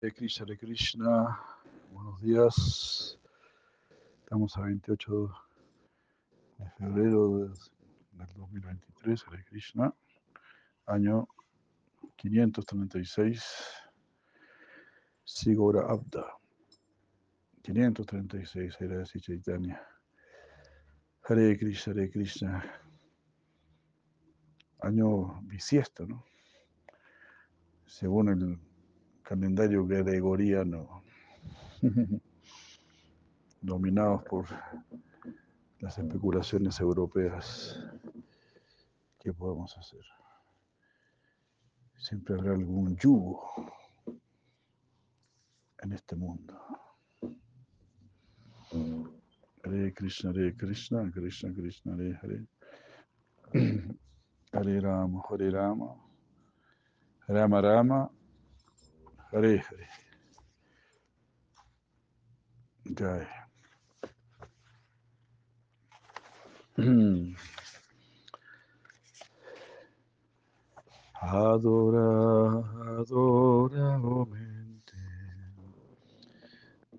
De Krishna, de Krishna, buenos días. Estamos a 28 de febrero del 2023, Hare Krishna, año 536, Sigora Abda. 536, Hare Chaitanya. Hare Krishna, Hare Krishna. Año bisiesto, ¿no? Según el calendario gregoriano, dominados por las especulaciones europeas. ¿Qué podemos hacer? Siempre habrá algún yugo en este mundo. Hare Krishna, Hare Krishna, Krishna Krishna, Hare Hare. Hare Rama, Hare Rama, Rama Rama, Hare Hare. Jai. Adora, adora, oh mente,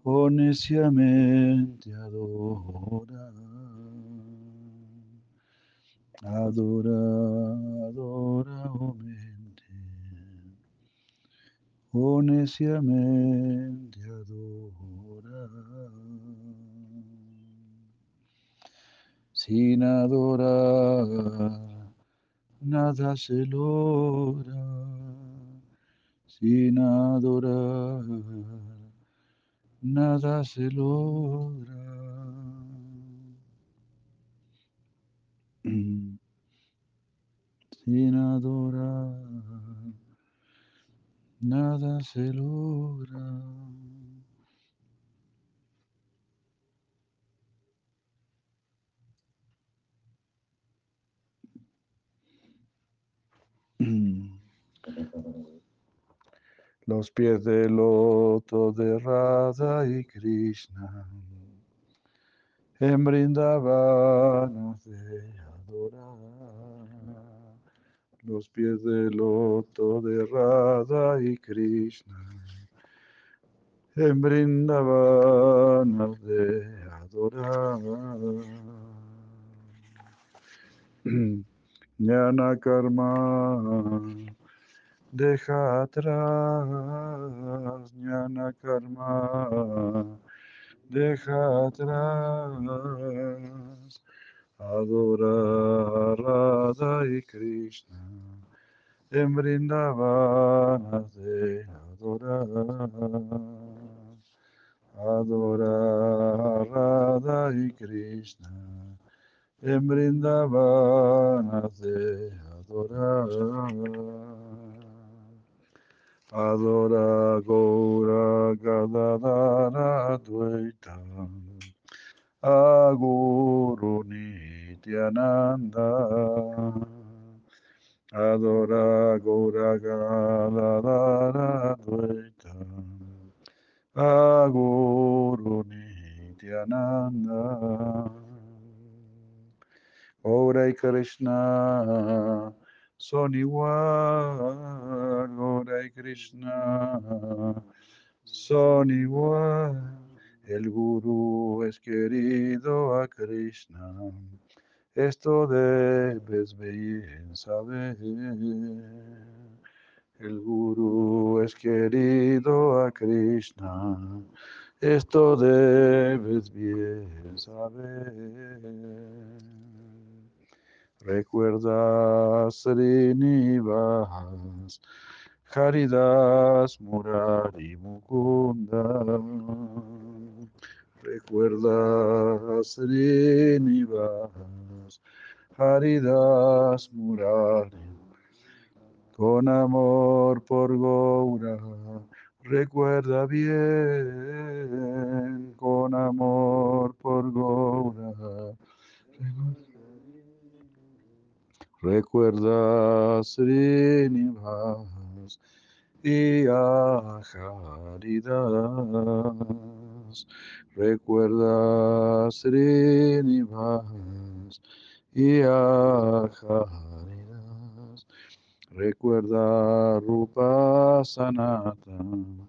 oh neciamente adora. Adora, adora, oh mente, oh neciamente adora. Sin adorar, nada se logra. Sin adorar, nada se logra. Sin adorar, nada se logra. Los pies del loto de Radha y Krishna en Brindavan de adorar. Los pies del loto de Radha y Krishna. En Brindavan de adorar. Jnana karma deja atrás, jnana karma deja atrás, adorar Radha y Krishna. En Brindavan de adorar, adorar Radha y Krishna. En Brindavan de adorar. Adora Gaura Gadadara Dvaita Aguru Nityananda. Adora Gaura Gadadara Dvaita. Aguru Nityananda. Ora Krishna. Son igual, Gora y Krishna. Son igual. El Guru es querido a Krishna, esto debes bien saber. El Guru es querido a Krishna, esto debes bien saber. Recuerda Srinivas, Haridas, Murari, Mukunda. Recuerda Srinivas, Haridas, Murari. Con amor por Goura, recuerda bien, con amor por Goura. Recuerda Srinivas y a Haridas. Recuerda Srinivas y a Haridas. Recuerda Rupa Sanatan,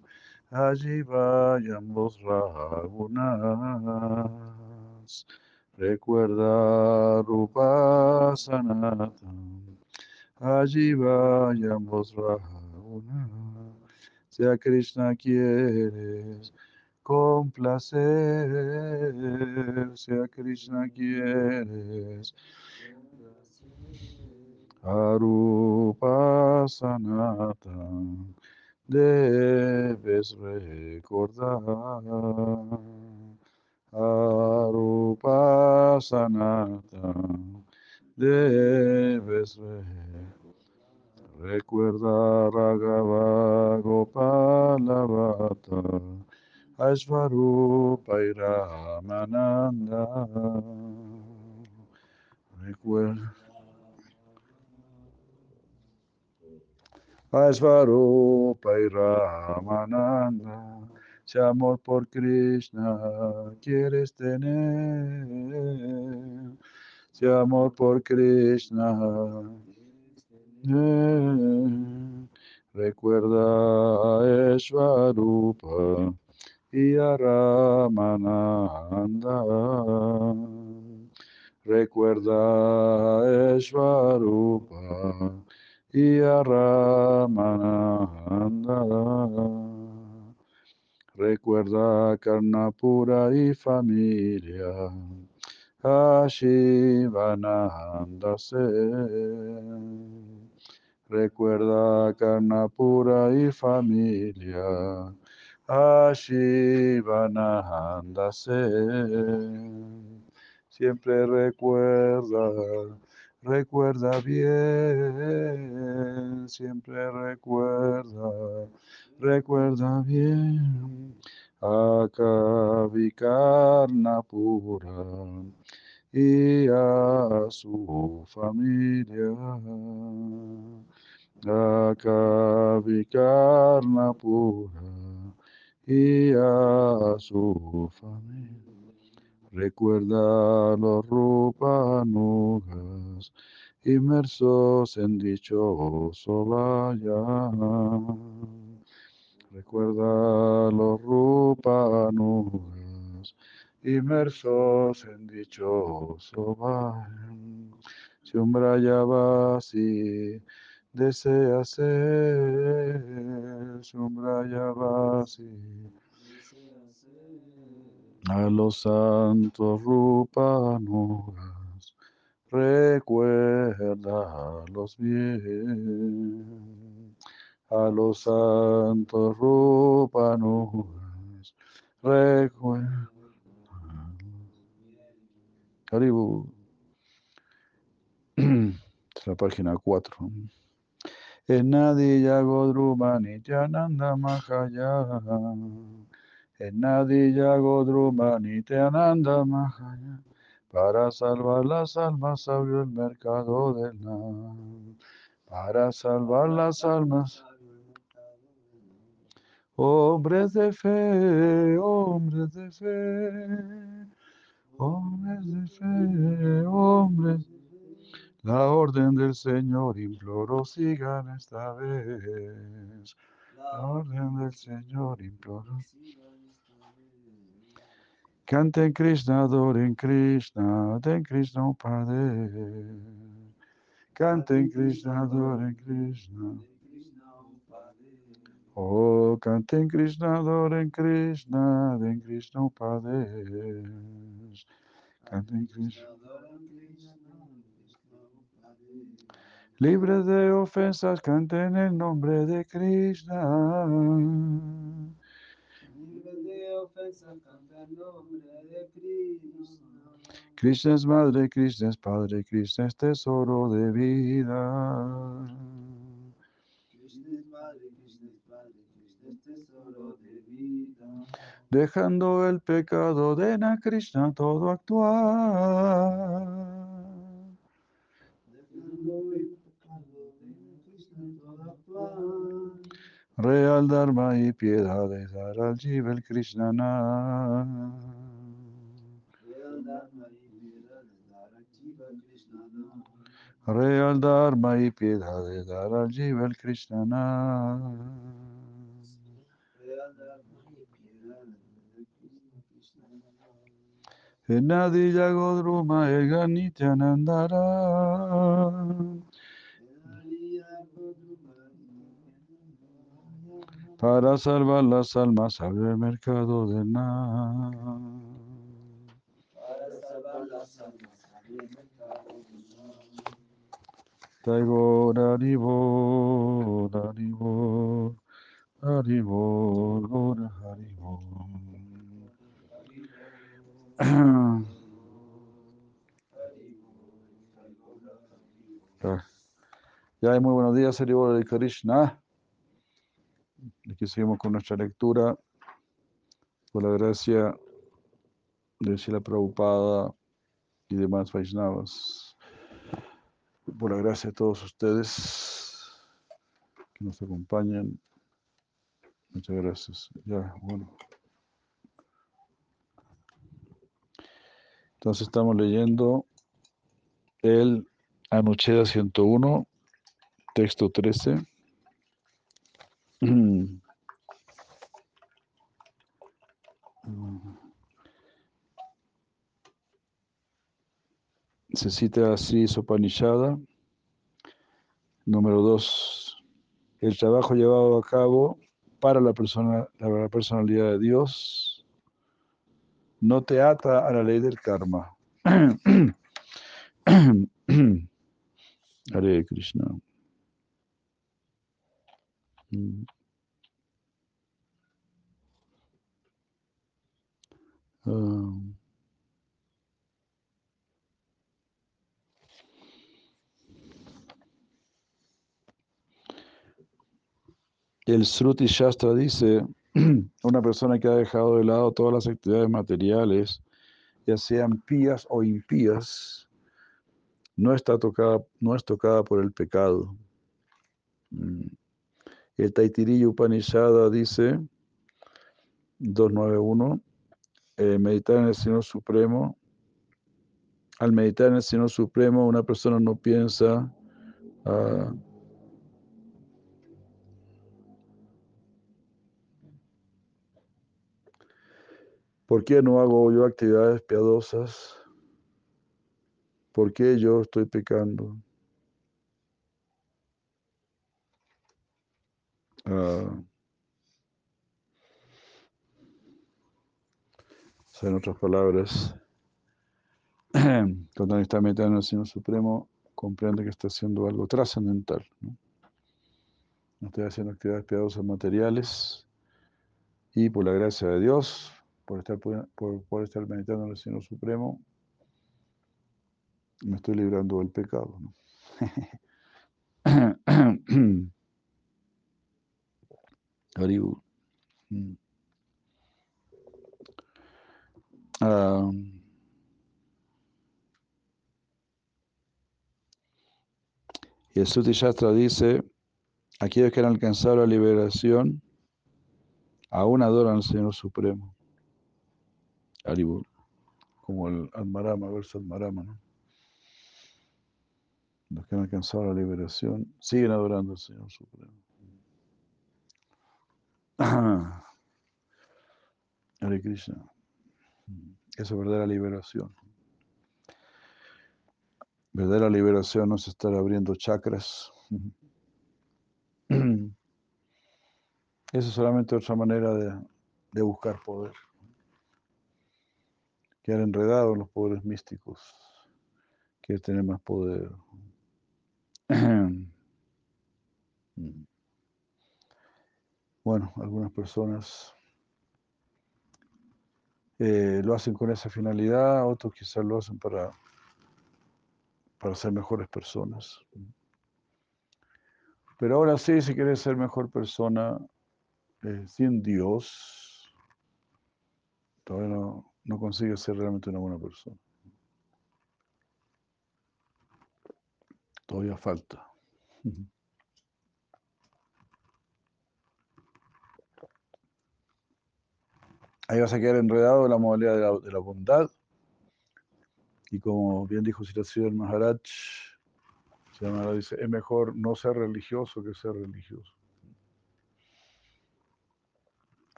allí vayan los ragunas. Recuerda Rupa Sanatan, allí vayan los ragunas. Si Krishna quieres complacer, si Krishna quieres Arupa Sanatan, debes recordar. Arupa Sanatan, debes recordar. Recuerda Raghava Gopalavata, Aishvarupa y Ramananda. Recuerda. Aishvarupa y Ramananda. Si amor por Krishna quieres tener, si amor por Krishna recuerda a y a. Recuerda a Eshvarupa y a. Recuerda a Karnapura y familia. A Shivananda se. Recuerda a Karnapura y familia. A Shivananda se. Siempre recuerda, recuerda bien, siempre recuerda, recuerda bien. A Kavikarnapura y a su familia. A Kavikarnapura y a su familia. Recuerda los rupanugas inmersos en dichoso vaya. Recuerda los rupanugas inmersos en dichoso vaya. Si un Brayavasi desea ser, si un Brayavasi a los santos rupanugas, recuérdalos bien. A los santos rupanugas, recuerda. Haribu. Es la página 4. Enadi Yagodruma Nityananda Mahaya. Enadi Yagodruma Nityananda Mahaya. Para salvar las almas abrió el mercado del Nam. Para salvar las almas. Hombres de fe, hombres de fe, hombres de fe, hombres. La orden del Señor imploro sigan esta vez. La orden del Señor imploro. Canten Krishna, adoren Krishna, den Krishna un Padre. Canten Krishna, adoren Krishna. Oh, canten Krishna, adoren Krishna, den Krishna un Padre. Canten Krishna. Libres de ofensas, canten el nombre de Krishna. Krishna es madre, Krishna es padre, Krishna es tesoro de vida. Dejando el pecado de Na Krishna todo actuar. Real Dharma y piedad de al Jiva el Krishnana. Real Dharma y piedad de al Jiva el Krishnana. Nadi Yagodruma Ega Nityanandara. Para salvar las almas, abre el mercado del nada. Taigo Daribo, Daribo, Daribo, Lord Haribo. Ya, muy buenos días, Haribo de Krishna. Aquí seguimos con nuestra lectura. Por la gracia de Shila Prabhupada y demás Vaishnavas. Por la gracia de todos ustedes que nos acompañan. Muchas gracias. Ya, bueno. Entonces estamos leyendo el Anucheda 101, texto 13. Se cita así Sopanishada. Número 2. El trabajo llevado a cabo para la, persona, la personalidad de Dios no te ata a la ley del karma. Hare Krishna. Ah. el Sruti Shastra dice, una persona que ha dejado de lado todas las actividades materiales, ya sean pías o impías, no está tocada, no es tocada por el pecado. Mm. El Taitiriya Upanishada dice, 291, eh, meditar en el Señor Supremo. Al meditar en el Señor Supremo, una persona no piensa ah, ¿Por qué no hago yo actividades piadosas? ¿Por qué yo estoy pecando? En otras palabras, cuando está metido en el Señor Supremo, comprende que está haciendo algo trascendental. no estoy haciendo actividades piadosas materiales y por la gracia de Dios, por estar, por, por estar meditando en el Señor Supremo, me estoy librando del pecado. ¿no? Ah, y el Suti Shastra dice, aquellos que han alcanzado la liberación aún adoran al Señor Supremo. Como el Almarama, verso Almarama, ¿no? Los que han alcanzado la liberación siguen adorando al Señor Supremo. Hare Krishna. Eso es verdadera liberación. Verdadera liberación no es estar abriendo chakras. Eso es solamente otra manera de, de buscar poder. Quedar enredado en los poderes místicos. Quiere tener más poder. Bueno, algunas personas eh, lo hacen con esa finalidad, otros quizás lo hacen para, para ser mejores personas. Pero ahora sí, si quieres ser mejor persona eh, sin Dios, todavía no, no consigues ser realmente una buena persona. Todavía falta. Ahí vas a quedar enredado en la modalidad de la, bondad. Y como bien dijo Siraciel Maharaj, Maharaj dice, es mejor no ser religioso que ser religioso.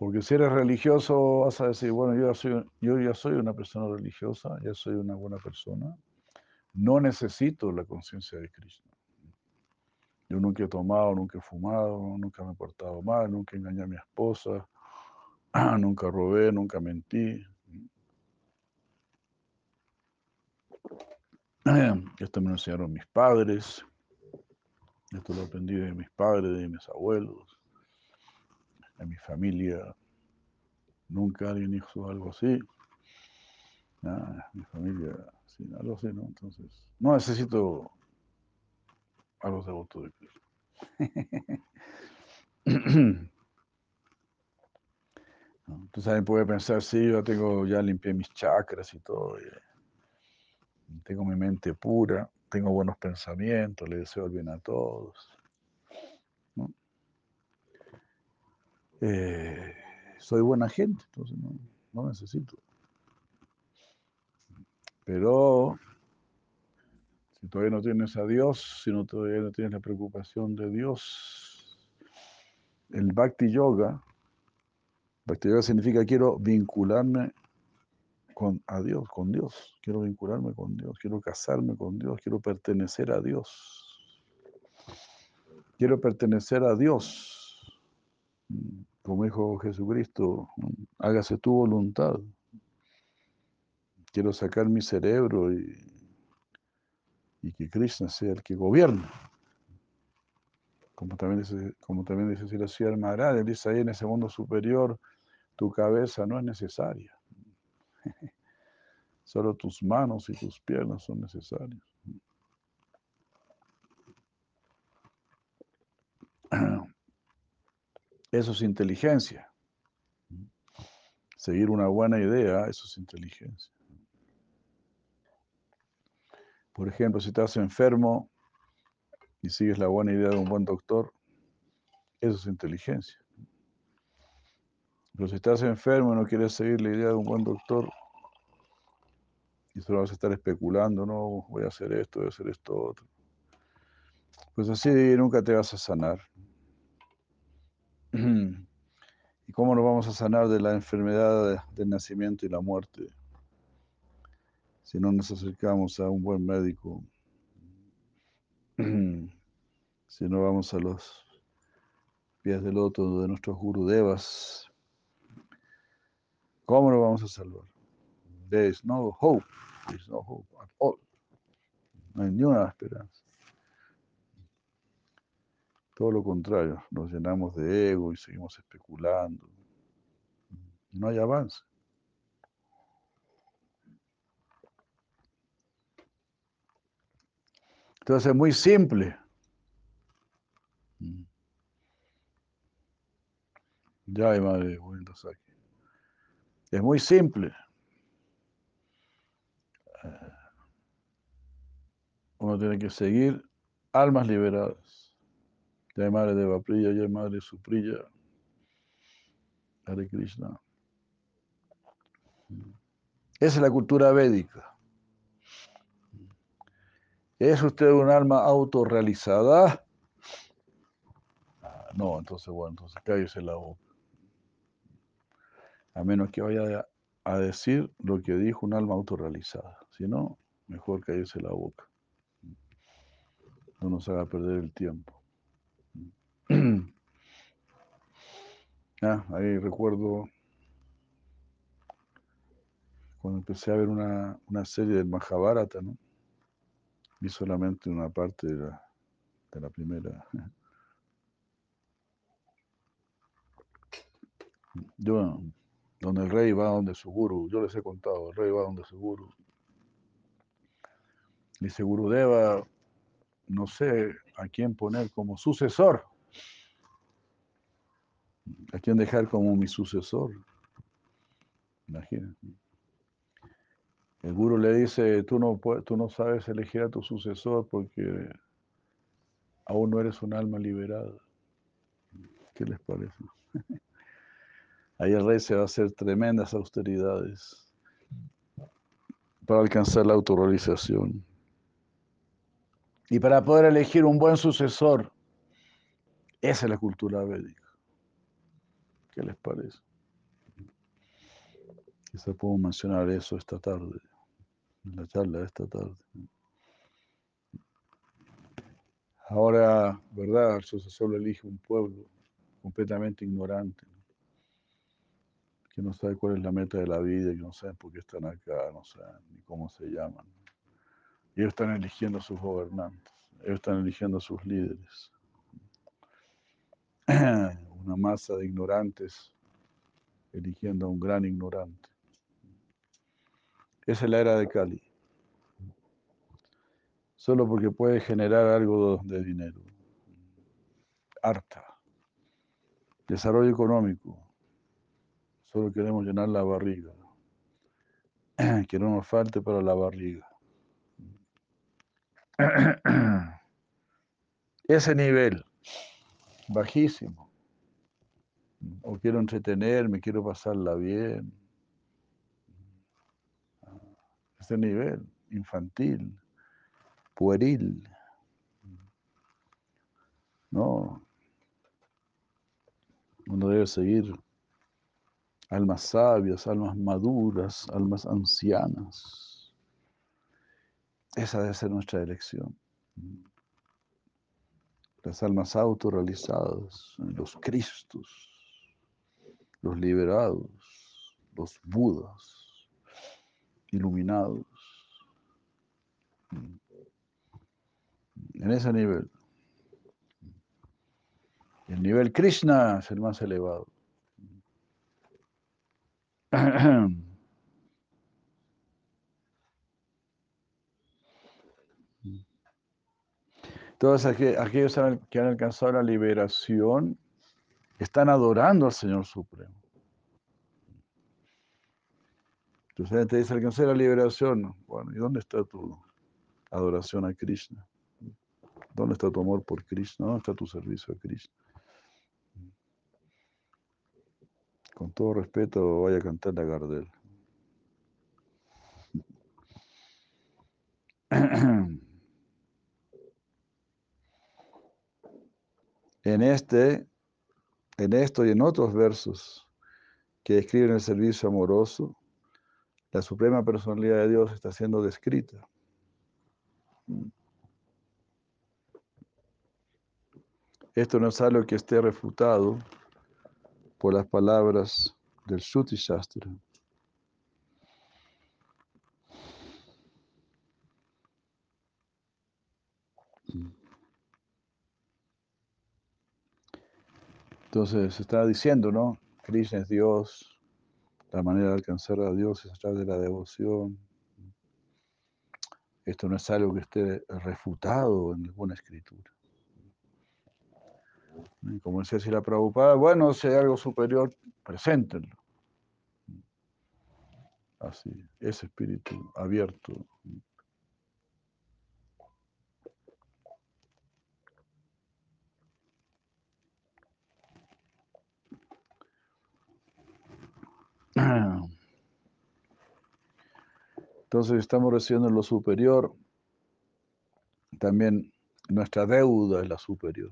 Porque si eres religioso vas a decir, bueno, yo ya soy, yo ya soy una persona religiosa, ya soy una buena persona, no necesito la conciencia de Krishna. Yo nunca he tomado, nunca he fumado, nunca me he portado mal, nunca engañé a mi esposa, nunca robé, nunca mentí. Esto me lo enseñaron mis padres. Esto lo aprendí de mis padres, de mis abuelos, de mi familia. Nunca alguien hizo algo así. mi familia, sí, algo así, ¿no? Entonces, no necesito a los devotos de Cristo. Entonces alguien puede pensar, sí, yo tengo, ya limpié mis chakras y todo, tengo mi mente pura, tengo buenos pensamientos, le deseo el bien a todos. Eh, soy buena gente, entonces no, necesito. Pero si todavía no tienes a Dios, si no todavía no tienes la preocupación de Dios, el Bhakti Yoga, Bhakti Yoga significa quiero vincularme con, a Dios, con Dios, quiero vincularme con Dios, quiero casarme con Dios, quiero pertenecer a Dios. Quiero pertenecer a Dios. Como dijo Jesucristo, hágase tu voluntad. Quiero sacar mi cerebro y que Krishna sea el que gobierna. Como también dice, como también dice Maharaj, él dice ahí en ese mundo superior, tu cabeza no es necesaria. Solo tus manos y tus piernas son necesarias. Eso es inteligencia. Seguir una buena idea, eso es inteligencia. Por ejemplo, si estás enfermo y sigues la buena idea de un buen doctor, eso es inteligencia. Pero si estás enfermo y no quieres seguir la idea de un buen doctor, y solo vas a estar especulando, no, voy a hacer esto, voy a hacer esto, otro. Pues así nunca te vas a sanar. ¿Y cómo nos vamos a sanar de la enfermedad del nacimiento y la muerte? si no nos acercamos a un buen médico, si no vamos a los pies del otro de nuestros gurudevas, ¿cómo nos vamos a salvar? There is no hope. There is no hope at all. No hay ni una esperanza. Todo lo contrario, nos llenamos de ego y seguimos especulando. No hay avance. Entonces es muy simple. Mm. Ya hay madre aquí. Es muy simple. Eh, uno tiene que seguir almas liberadas. Hay madre de Vaprilla, ya hay madre de Suprilla. Hare Krishna. Esa es la cultura védica. ¿Es usted un alma autorrealizada? No, entonces, bueno, entonces cállese la boca. A menos que vaya a decir lo que dijo un alma autorrealizada. Si no, mejor cállese la boca. No nos haga perder el tiempo. Ah, ahí recuerdo cuando empecé a ver una, una serie del Mahabharata, ¿no? Vi solamente una parte de la, de la primera. Yo, donde el rey va donde su guru, yo les he contado, el rey va donde su guru. Dice Gurudeva, no sé a quién poner como sucesor, a quién dejar como mi sucesor. Imagínate. El guru le dice, tú no, tú no sabes elegir a tu sucesor porque aún no eres un alma liberada. ¿Qué les parece? Ahí el rey se va a hacer tremendas austeridades para alcanzar la autorrealización. Y para poder elegir un buen sucesor, esa es la cultura védica. ¿Qué les parece? Quizá puedo mencionar eso esta tarde, en la charla de esta tarde. Ahora, ¿verdad? El sucesor elige un pueblo completamente ignorante, que no sabe cuál es la meta de la vida, que no sabe por qué están acá, no saben ni cómo se llaman. Y ellos están eligiendo a sus gobernantes, ellos están eligiendo a sus líderes. Una masa de ignorantes eligiendo a un gran ignorante. Esa es la era de Cali. Solo porque puede generar algo de dinero. Harta. Desarrollo económico. Solo queremos llenar la barriga. Que no nos falte para la barriga. Ese nivel, bajísimo. O quiero entretenerme, quiero pasarla bien. Ese nivel, infantil, pueril. No. Uno debe seguir almas sabias, almas maduras, almas ancianas. Esa debe ser nuestra elección. Las almas autorrealizadas, los Cristos, los liberados, los Budas, iluminados. En ese nivel. El nivel Krishna es el más elevado. Todos aquellos que han alcanzado la liberación están adorando al Señor Supremo. Entonces te dice, alcancé la liberación. Bueno, ¿y dónde está tu adoración a Krishna? ¿Dónde está tu amor por Krishna? ¿Dónde está tu servicio a Krishna? Con todo respeto, vaya a cantar la Gardel. En este, en esto y en otros versos que describen el servicio amoroso, la suprema personalidad de Dios está siendo descrita. Esto no es algo que esté refutado por las palabras del Shruti Shastra. Entonces se está diciendo, ¿no? Krishna es Dios, la manera de alcanzar a Dios es a través de la devoción. Esto no es algo que esté refutado en ninguna escritura. Como decía si la Prabhupada, bueno, si hay algo superior, preséntenlo. Así, ese espíritu abierto. Entonces estamos recibiendo lo superior, también nuestra deuda es la superior.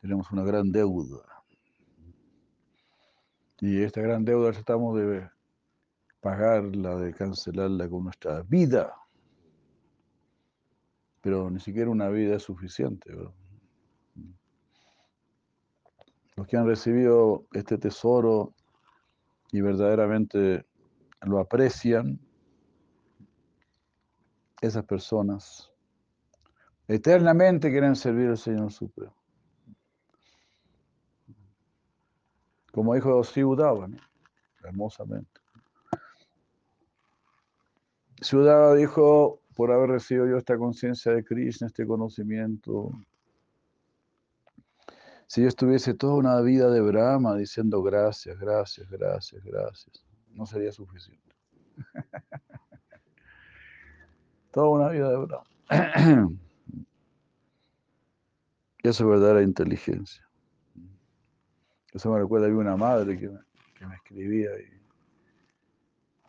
Tenemos una gran deuda. Y esta gran deuda tratamos de pagarla, de cancelarla con nuestra vida. Pero ni siquiera una vida es suficiente. Los que han recibido este tesoro y verdaderamente lo aprecian, esas personas eternamente quieren servir al Señor Supremo. Como dijo Ciudad, hermosamente. Ciudad dijo, por haber recibido yo esta conciencia de Krishna, este conocimiento, si yo estuviese toda una vida de Brahma diciendo gracias, gracias, gracias, gracias, no sería suficiente. toda una vida de Brahma. Eso es verdadera inteligencia. Eso me recuerda, había una madre que me, escribía y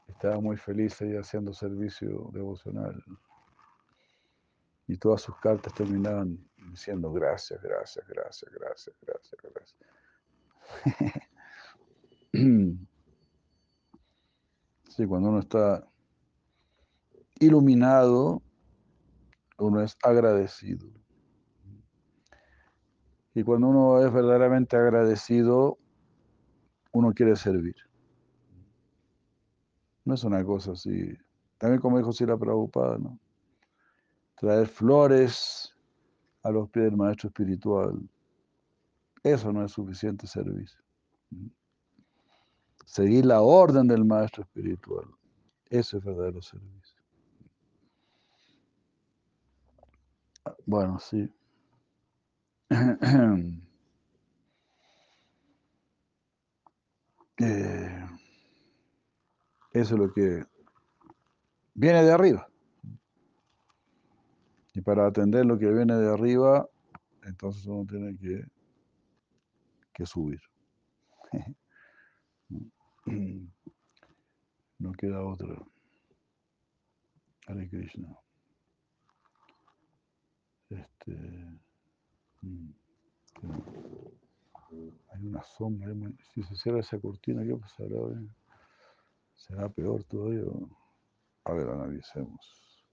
estaba muy feliz ahí haciendo servicio devocional. Y todas sus cartas terminaban diciendo gracias, gracias, gracias, gracias, gracias, gracias. Sí, cuando uno está iluminado, uno es agradecido. Y cuando uno es verdaderamente agradecido, uno quiere servir. No es una cosa así. También como dijo Sila Prabhupada, ¿no? Traer flores a los pies del maestro espiritual. Eso no es suficiente servicio. Seguir la orden del maestro espiritual. Eso es verdadero servicio. Bueno, sí. Eh, eso es lo que viene de arriba. Y para atender lo que viene de arriba, entonces uno tiene que, que subir. No queda otra. Hare Krishna. Este, mm, hay una sombra. Si se cierra esa cortina, ¿qué pasará? ¿Será peor todavía? A ver, analicemos.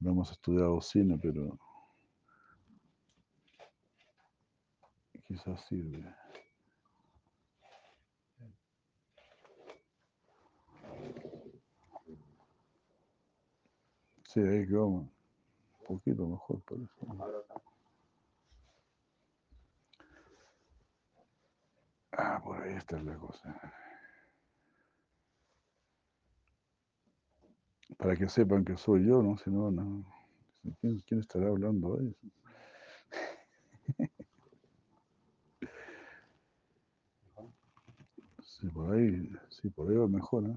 No hemos estudiado cine, pero quizás sirve. Sí, ahí quedamos. Un poquito mejor, parece. Ah, por ahí está la cosa. Para que sepan que soy yo, ¿no? Si no, no. ¿Quién, quién estará hablando ahí? Sí, por ahí, sí, por ahí va mejor, ¿eh?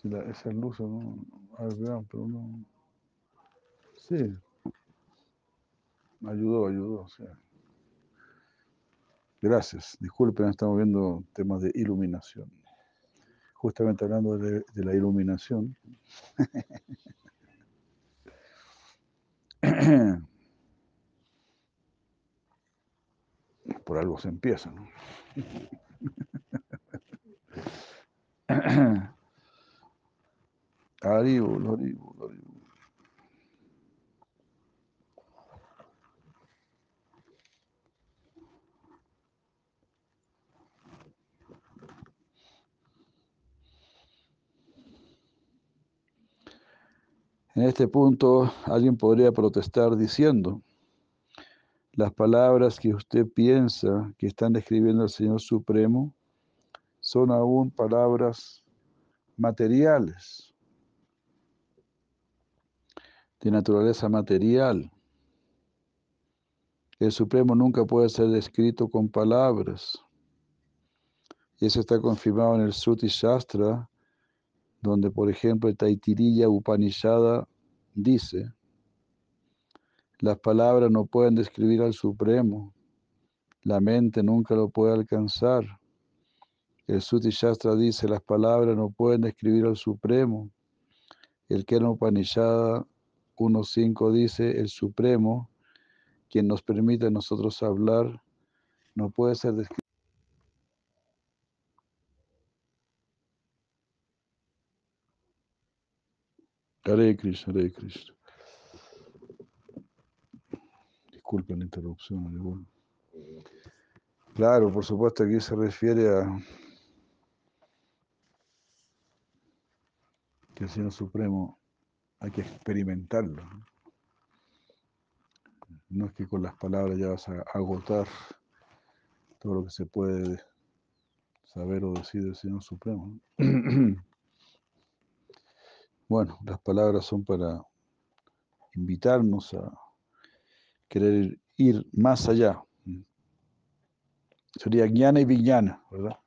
Si la, esa luz, ¿no? A ver, vean, pero no. Sí. Ayudó, ayudó. Gracias. Disculpen, estamos viendo temas de iluminación. Justamente hablando de, de la iluminación. Por algo se empieza, ¿no? Haribol, haribol, haribol. En este punto, alguien podría protestar diciendo, las palabras que usted piensa que están describiendo al Señor Supremo son aún palabras materiales, de naturaleza material. El Supremo nunca puede ser descrito con palabras. Y eso está confirmado en el Suti Shastra, donde, por ejemplo, el Taitiriya Upanishada dice, las palabras no pueden describir al Supremo, la mente nunca lo puede alcanzar. El Suti Shastra dice, las palabras no pueden describir al Supremo. El Kena Upanishada 1.5 dice, el Supremo, quien nos permite a nosotros hablar, no puede ser descrito. Hare Krishna, Hare Krishna. Disculpen la interrupción. Claro, por supuesto, aquí se refiere a que el Señor Supremo hay que experimentarlo. ¿no? Es que con las palabras ya vas a agotar todo lo que se puede saber o decir del Señor Supremo. ¿no? Bueno, las palabras son para invitarnos a querer ir más allá. Sería guiana y villana, ¿verdad?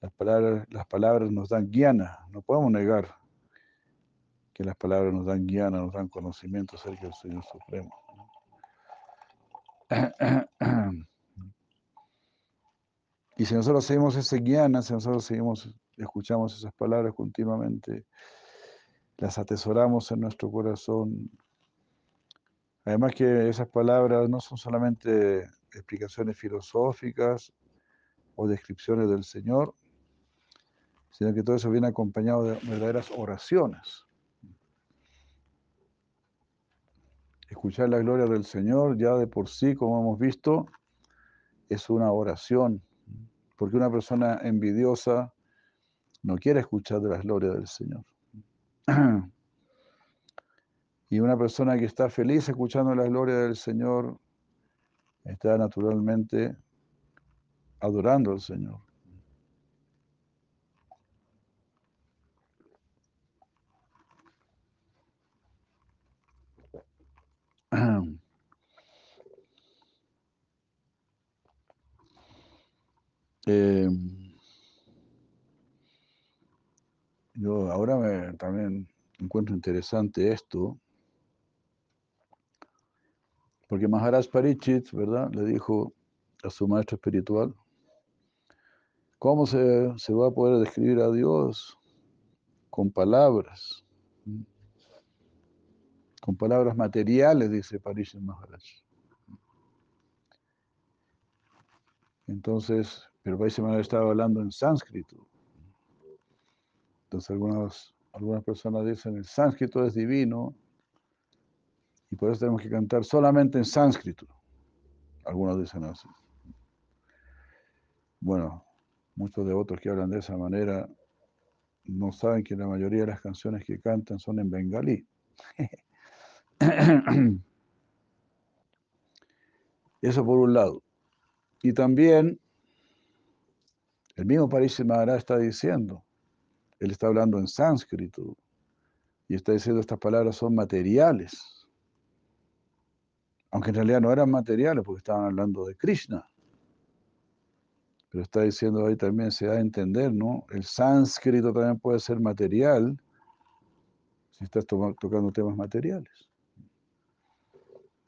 Las palabras, las palabras nos dan guiana, no podemos negar que las palabras nos dan guiana, nos dan conocimiento acerca del Señor Supremo. Y si nosotros seguimos ese guiana, si nosotros seguimos, escuchamos esas palabras continuamente, las atesoramos en nuestro corazón, Además que esas palabras no son solamente explicaciones filosóficas o descripciones del Señor, sino que todo eso viene acompañado de verdaderas oraciones. Escuchar la gloria del Señor ya de por sí, como hemos visto, es una oración, porque una persona envidiosa no quiere escuchar de la gloria del Señor. Y una persona que está feliz escuchando la gloria del Señor está naturalmente adorando al Señor. Eh, yo ahora me, también encuentro interesante esto, porque Maharaj Parichit, ¿verdad? Le dijo a su maestro espiritual, ¿cómo se, se va a poder describir a Dios? Con palabras, con palabras materiales, dice Parishit Maharaj. Entonces, pero Parishit Maharaj estaba hablando en sánscrito. Entonces, algunas, algunas personas dicen, el sánscrito es divino, y por eso tenemos que cantar solamente en sánscrito. Algunos dicen así. Bueno, muchos devotos que hablan de esa manera no saben que la mayoría de las canciones que cantan son en bengalí. Eso por un lado. Y también, el mismo París Maharaj está diciendo, él está hablando en sánscrito, y está diciendo estas palabras son materiales aunque en realidad no eran materiales porque estaban hablando de Krishna. Pero está diciendo ahí también, se da a entender, ¿no? El sánscrito también puede ser material si estás tocando temas materiales.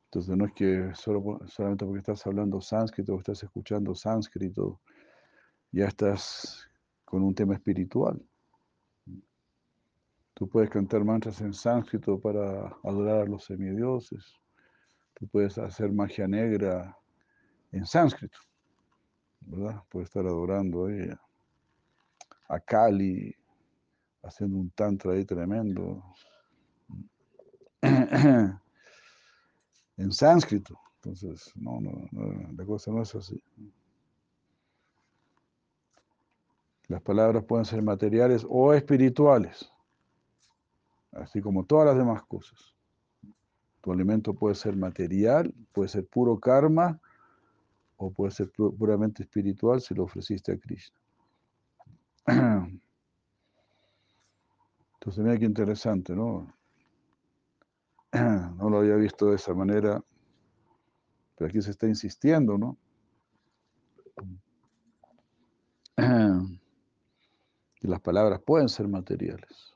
Entonces no es que solo, solamente porque estás hablando sánscrito o estás escuchando sánscrito, ya estás con un tema espiritual. Tú puedes cantar mantras en sánscrito para adorar a los semidioses Tú puedes hacer magia negra en sánscrito, ¿verdad? Puedes estar adorando ahí a Kali, haciendo un tantra ahí tremendo. en sánscrito. Entonces, no, no, la cosa no es así. Las palabras pueden ser materiales o espirituales, así como todas las demás cosas. Tu alimento puede ser material, puede ser puro karma, o puede ser puramente espiritual si lo ofreciste a Krishna. Entonces, mira qué interesante, ¿no? No lo había visto de esa manera, pero aquí se está insistiendo, ¿no? Y las palabras pueden ser materiales.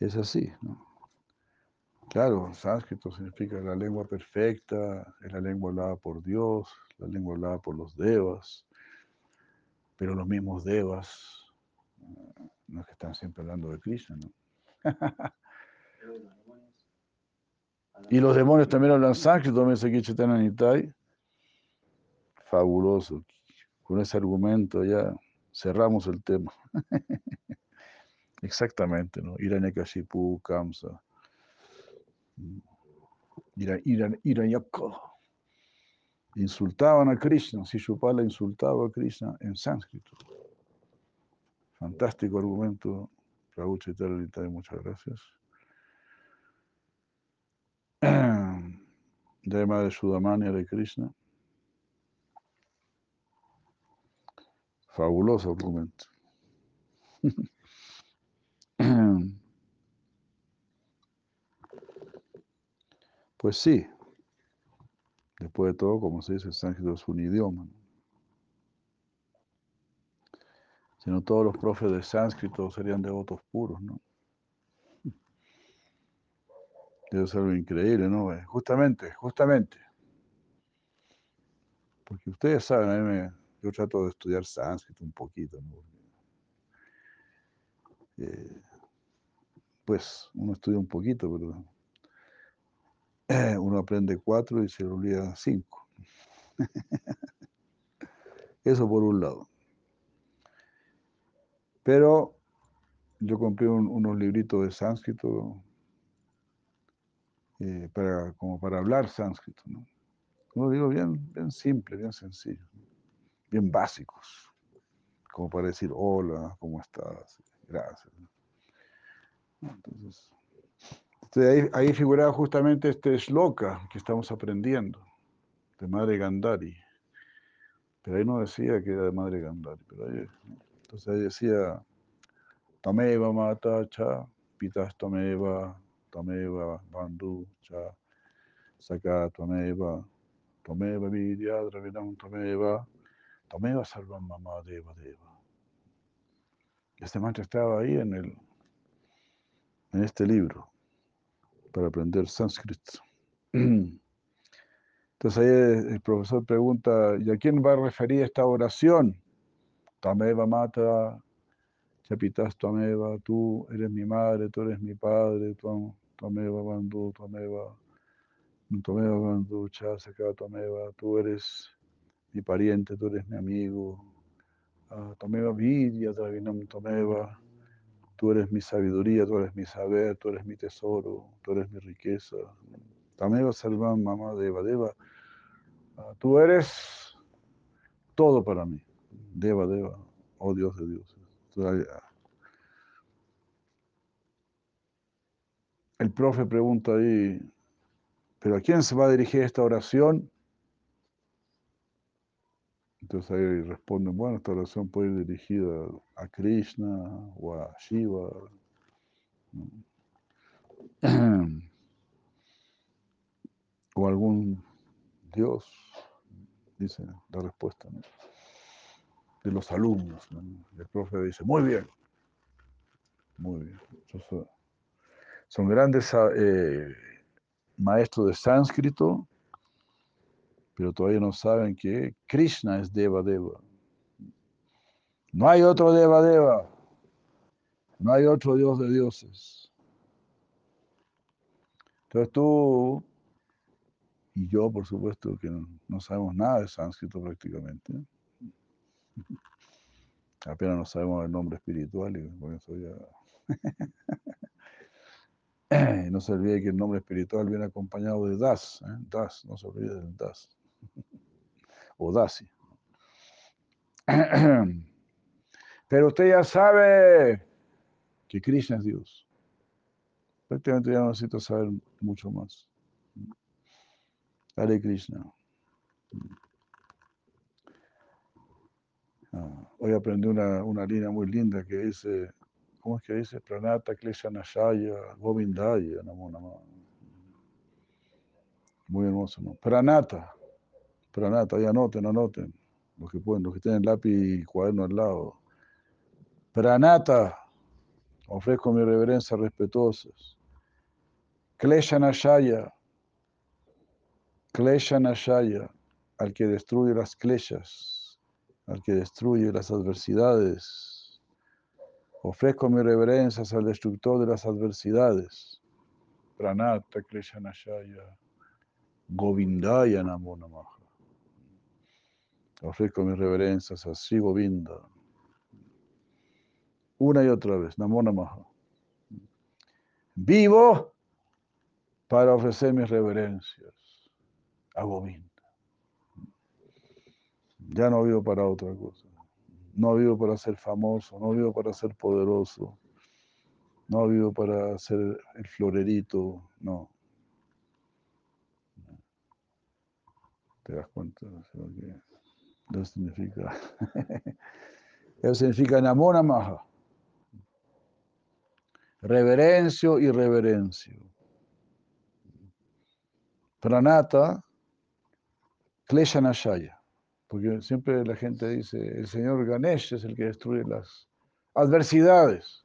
Es así, ¿no? Claro, sánscrito significa la lengua perfecta, es la lengua hablada por Dios, la lengua hablada por los devas, pero los mismos devas no es que están siempre hablando de Krishna, ¿no? y los demonios también hablan sánscrito, me dice aquí Chitananitai. Fabuloso. Con ese argumento ya cerramos el tema. Exactamente, ¿no? Hiranyakashipu, Kamsa. Iranyaka. Insultaban a Krishna, Shishupala insultaba a Krishna en sánscrito. Fantástico argumento, Prabhu Chaitanya muchas gracias. Dema de Sudamania de Krishna. Fabuloso argumento. Pues sí, después de todo, como se dice, el sánscrito es un idioma. Si no, todos los profes de sánscrito serían devotos puros, ¿no? Debe ser algo increíble, ¿no? Eh, justamente, justamente. Porque ustedes saben, a mí me, yo trato de estudiar sánscrito un poquito. Eh, pues uno estudia un poquito, pero uno aprende cuatro y se olvida cinco. Eso por un lado. Pero yo compré unos libritos de sánscrito eh, para, como para hablar sánscrito. ¿no? Como digo, bien, bien simple, bien sencillo, bien básicos, como para decir hola, ¿cómo estás? Gracias. Entonces, ahí, ahí, figuraba justamente este shloka que estamos aprendiendo, de Madre Gandhari. Pero ahí no decía que era de Madre Gandhari. Pero ahí, entonces ahí decía, Tameva Mata Cha, Pitas Tameva, Tameva Bandhu Cha, Saka Tameva, Tameva Vidya Dravidam Tameva, Tameva Sarvam Mama Deva Deva. Este mantra estaba ahí en, el, en este libro para aprender sánscrito. Entonces ahí el profesor pregunta, ¿y a quién va a referir esta oración? Tameva Mata, Chapitas Tameva, tú eres mi madre, tú eres mi padre, Tameva Bandhu, Tameva, Tameva Bandhu, Chasaka Tameva, tú eres mi pariente, tú eres mi amigo, Tameva Vidya, Dravinam Tameva, tú eres mi sabiduría, tú eres mi saber, tú eres mi tesoro, tú eres mi riqueza. Tameva Sarvam Mama Deva Deva, tú eres todo para mí, Deva Deva, oh Dios de Dios. El profe pregunta ahí, ¿pero a quién se va a dirigir esta oración? Entonces ahí responden, bueno, esta oración puede ir dirigida a Krishna o a Shiva. o algún Dios, dice la respuesta de los alumnos. El profe dice, muy bien, muy bien. Son, grandes eh, maestros de sánscrito pero todavía no saben que Krishna es Deva Deva. No hay otro Deva Deva. No hay otro Dios de dioses. Entonces tú y yo, por supuesto, que no, sabemos nada de sánscrito prácticamente. Apenas no sabemos el nombre espiritual y por eso ya... no se olvide que el nombre espiritual viene acompañado de Das. ¿eh? Das, no se olvide del Das o Pero usted ya sabe que Krishna es Dios. Prácticamente ya no necesito saber mucho más. Hare Krishna. Hoy aprendí una, una, línea muy linda que dice, ¿cómo es que dice? Pranata Klesha Nashaya Govindaya Muy hermoso, ¿no? Pranata. Pranata, ya anoten, anoten, los que pueden, los que tienen lápiz y cuaderno al lado. Pranata, ofrezco mi reverencia respetuosas. Kleshanashaya, Kleshanashaya, al que destruye las kleshas, al que destruye las adversidades. Ofrezco mis reverencias al destructor de las adversidades. Pranata, Kleshanashaya, Govindaya Namo Namaha. Ofrezco mis reverencias a Sri Govinda. Una y otra vez, Namo Namaha. Vivo para ofrecer mis reverencias a Govinda. Ya no vivo para otra cosa. No vivo para ser famoso, no vivo para ser poderoso, no vivo para ser el florerito, no. ¿Te das cuenta? Eso significa. Eso significa Namona Maha. Reverencio y reverencio. Pranata, Kleshanashaya. Porque siempre la gente dice, el señor Ganesh es el que destruye las adversidades.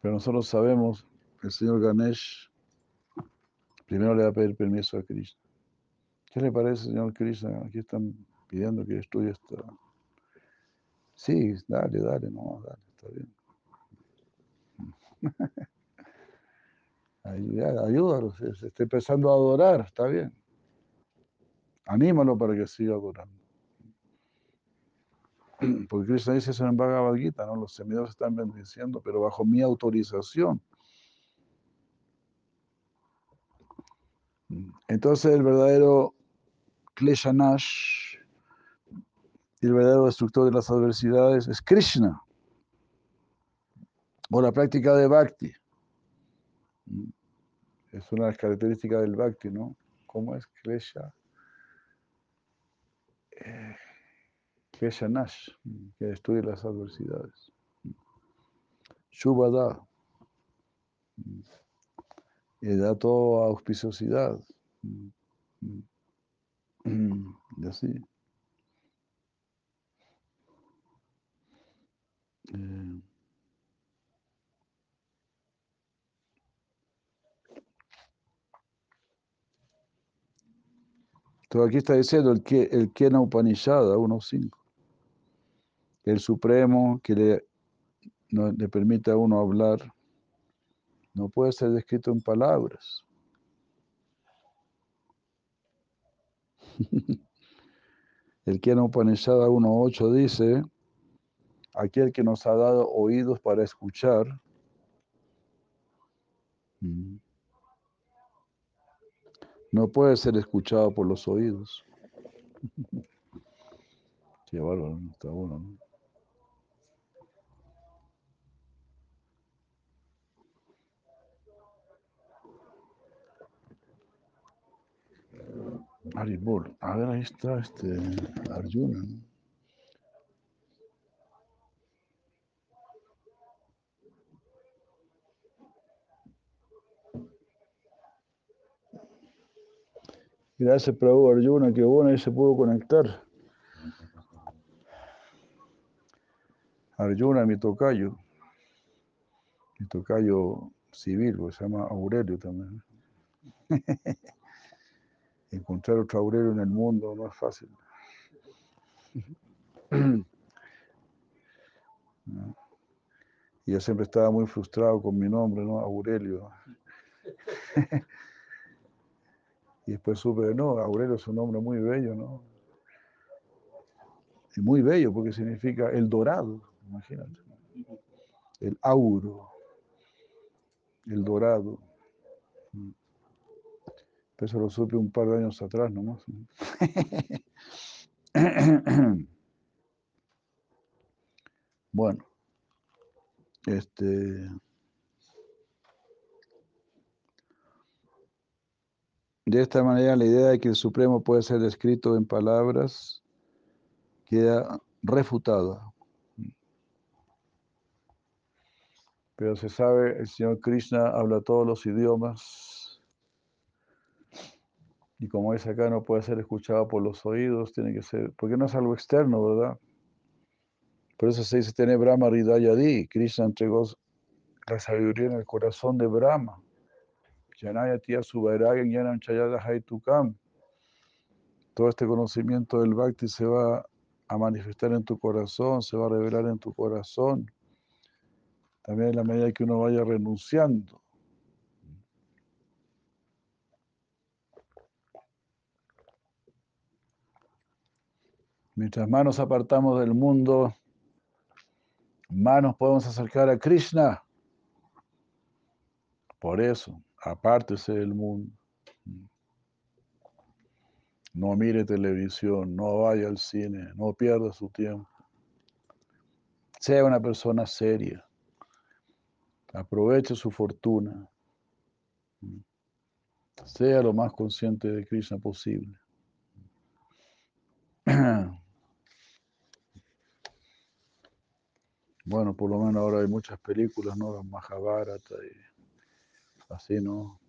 Pero nosotros sabemos el señor Ganesh primero le va a pedir permiso a Krishna. ¿Qué le parece, señor Krishna? Aquí están pidiendo que estudie esta. Sí, dale, dale, no, dale, está bien. ayúdalo, se está empezando a adorar, está bien. Anímalo para que siga adorando. Porque Cristo dice eso en Bhagavad Gita, ¿no? Los semidios están bendiciendo, pero bajo mi autorización. Entonces el verdadero Kleshanash, el verdadero destructor de las adversidades es Krishna, o la práctica de Bhakti. Es una de las características del Bhakti, ¿no? ¿Cómo es Klesha? Eh, Nash, que estudia las adversidades. Shubhada, y da toda auspiciosidad. Y así. Eh, Aquí está diciendo el, que, el Kena Upanishad 1.5. El Supremo que le, le permite a uno hablar no puede ser descrito en palabras. El Kena Upanishad 1.8 dice, aquel que nos ha dado oídos para escuchar, mm, no puede ser escuchado por los oídos. Qué bárbaro, está bueno, ¿no? Aribol. A ver, ahí está este Arjuna. ¿no? Gracias, Prabhu Arjuna, qué bueno, ahí se pudo conectar. Arjuna, mi tocayo. Mi tocayo civil, pues, se llama Aurelio también. Encontrar otro Aurelio en el mundo no es fácil. Y yo siempre estaba muy frustrado con mi nombre, ¿no? Aurelio. Y después supe, no, Aurelio es un nombre muy bello, ¿no? Y muy bello porque significa el dorado, imagínate. El auro, el dorado. Eso lo supe un par de años atrás nomás. Bueno, este. De esta manera, la idea de que el Supremo puede ser descrito en palabras queda refutada. Pero se sabe, el Señor Krishna habla todos los idiomas y como es acá no puede ser escuchado por los oídos, tiene que ser, porque no es algo externo, ¿verdad? Por eso se dice, tiene Brahma Ridayadi, Krishna entregó la sabiduría en el corazón de Brahma. Todo este conocimiento del Bhakti se va a manifestar en tu corazón, se va a revelar en tu corazón. También en la medida que uno vaya renunciando. Mientras más nos apartamos del mundo, más nos podemos acercar a Krishna. Por eso, apártese del mundo. No mire televisión, no vaya al cine, no pierda su tiempo. Sea una persona seria. Aproveche su fortuna. Sea lo más consciente de Krishna posible. Bueno, por lo menos ahora hay muchas películas, ¿no? Mahabharata y así, ¿no?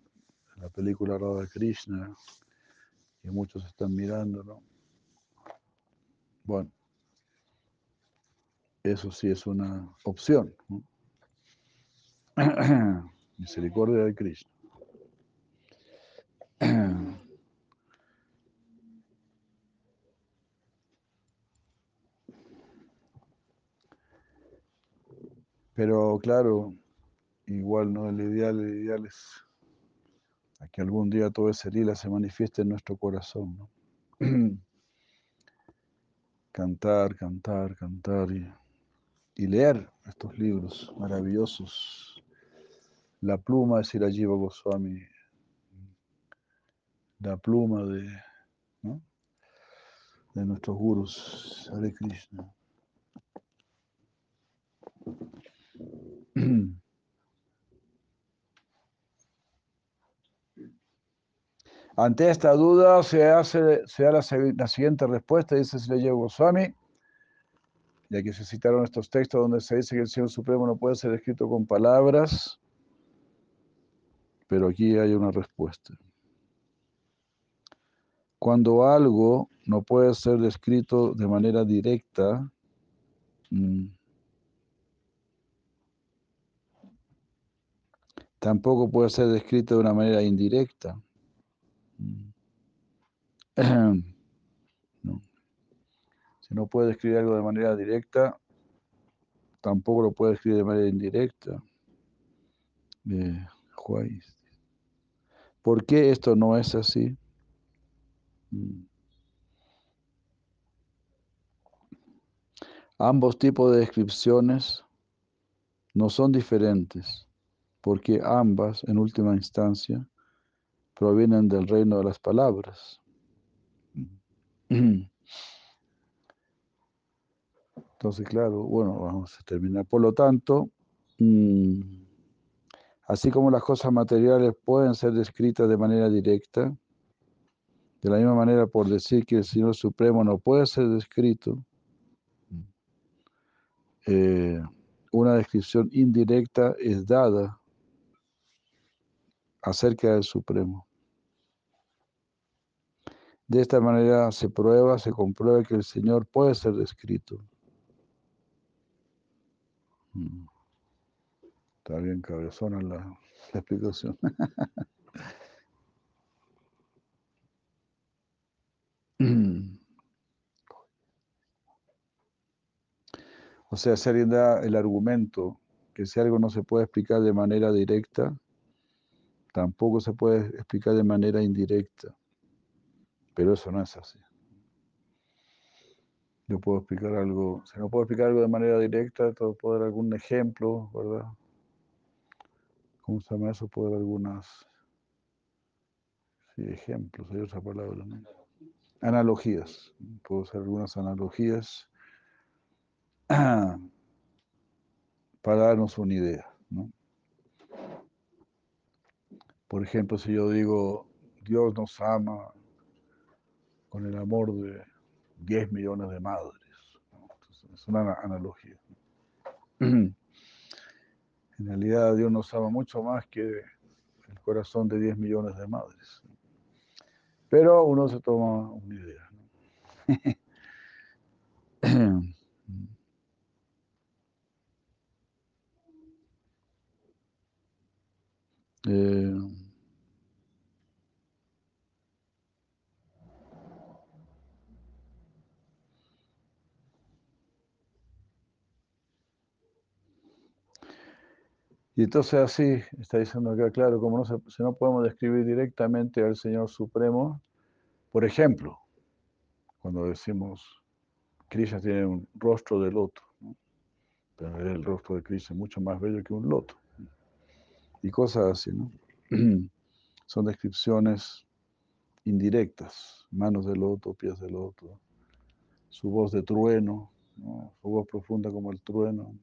La película Radha Krishna, que muchos están mirando, ¿no? Bueno, eso sí es una opción. Misericordia de Krishna. Pero claro, igual, ¿no? El ideal, el ideal es a que algún día todo ese lila se manifieste en nuestro corazón. cantar, cantar, cantar y, y, leer estos libros maravillosos. La pluma de Sirajiva Goswami, la pluma de, de nuestros gurus, Hare Krishna. Ante esta duda se, hace, se da la, siguiente respuesta, dice Sri Goswami, ya que se citaron estos textos donde se dice que el Señor Supremo no puede ser escrito con palabras, pero aquí hay una respuesta. Cuando algo no puede ser descrito de manera directa, mmm, tampoco puede ser descrito de una manera indirecta. Si no puede escribir algo de manera directa, tampoco lo puede escribir de manera indirecta. Eh, ¿Por qué esto no es así? Mm. Ambos tipos de descripciones no son diferentes, porque ambas, en última instancia, provienen del reino de las palabras. Entonces, claro, bueno, vamos a terminar. Por lo tanto, mm, así como las cosas materiales pueden ser descritas de manera directa, de la misma manera por decir que el Señor Supremo no puede ser descrito, eh, una descripción indirecta es dada acerca del Supremo. De esta manera se prueba, se comprueba que el Señor puede ser descrito. Mm. Está bien cabezona la, explicación. o sea, alguien da el argumento que si algo no se puede explicar de manera directa, tampoco se puede explicar de manera indirecta. Pero eso no es así. Yo puedo explicar algo, si no puedo explicar algo de manera directa, puedo dar algún ejemplo, ¿verdad? ¿Cómo se llama eso? Puedo dar algunas sí, ejemplos, hay otra palabra, ¿no? Analogías. Puedo hacer algunas analogías para darnos una idea, ¿no? Por ejemplo, si yo digo, Dios nos ama con el amor de 10 millones de madres. es una analogía. En realidad Dios nos ama mucho más que el corazón de 10 millones de madres. Pero uno se toma una idea. eh, Y entonces así, está diciendo acá, claro, como no se, si no podemos describir directamente al Señor Supremo, por ejemplo, cuando decimos, Krishna tiene un rostro de loto, ¿no? pero el rostro de Krishna es mucho más bello que un loto. Y cosas así, ¿no? Son descripciones indirectas, manos de loto, pies de loto, su voz de trueno, su voz profunda como el trueno.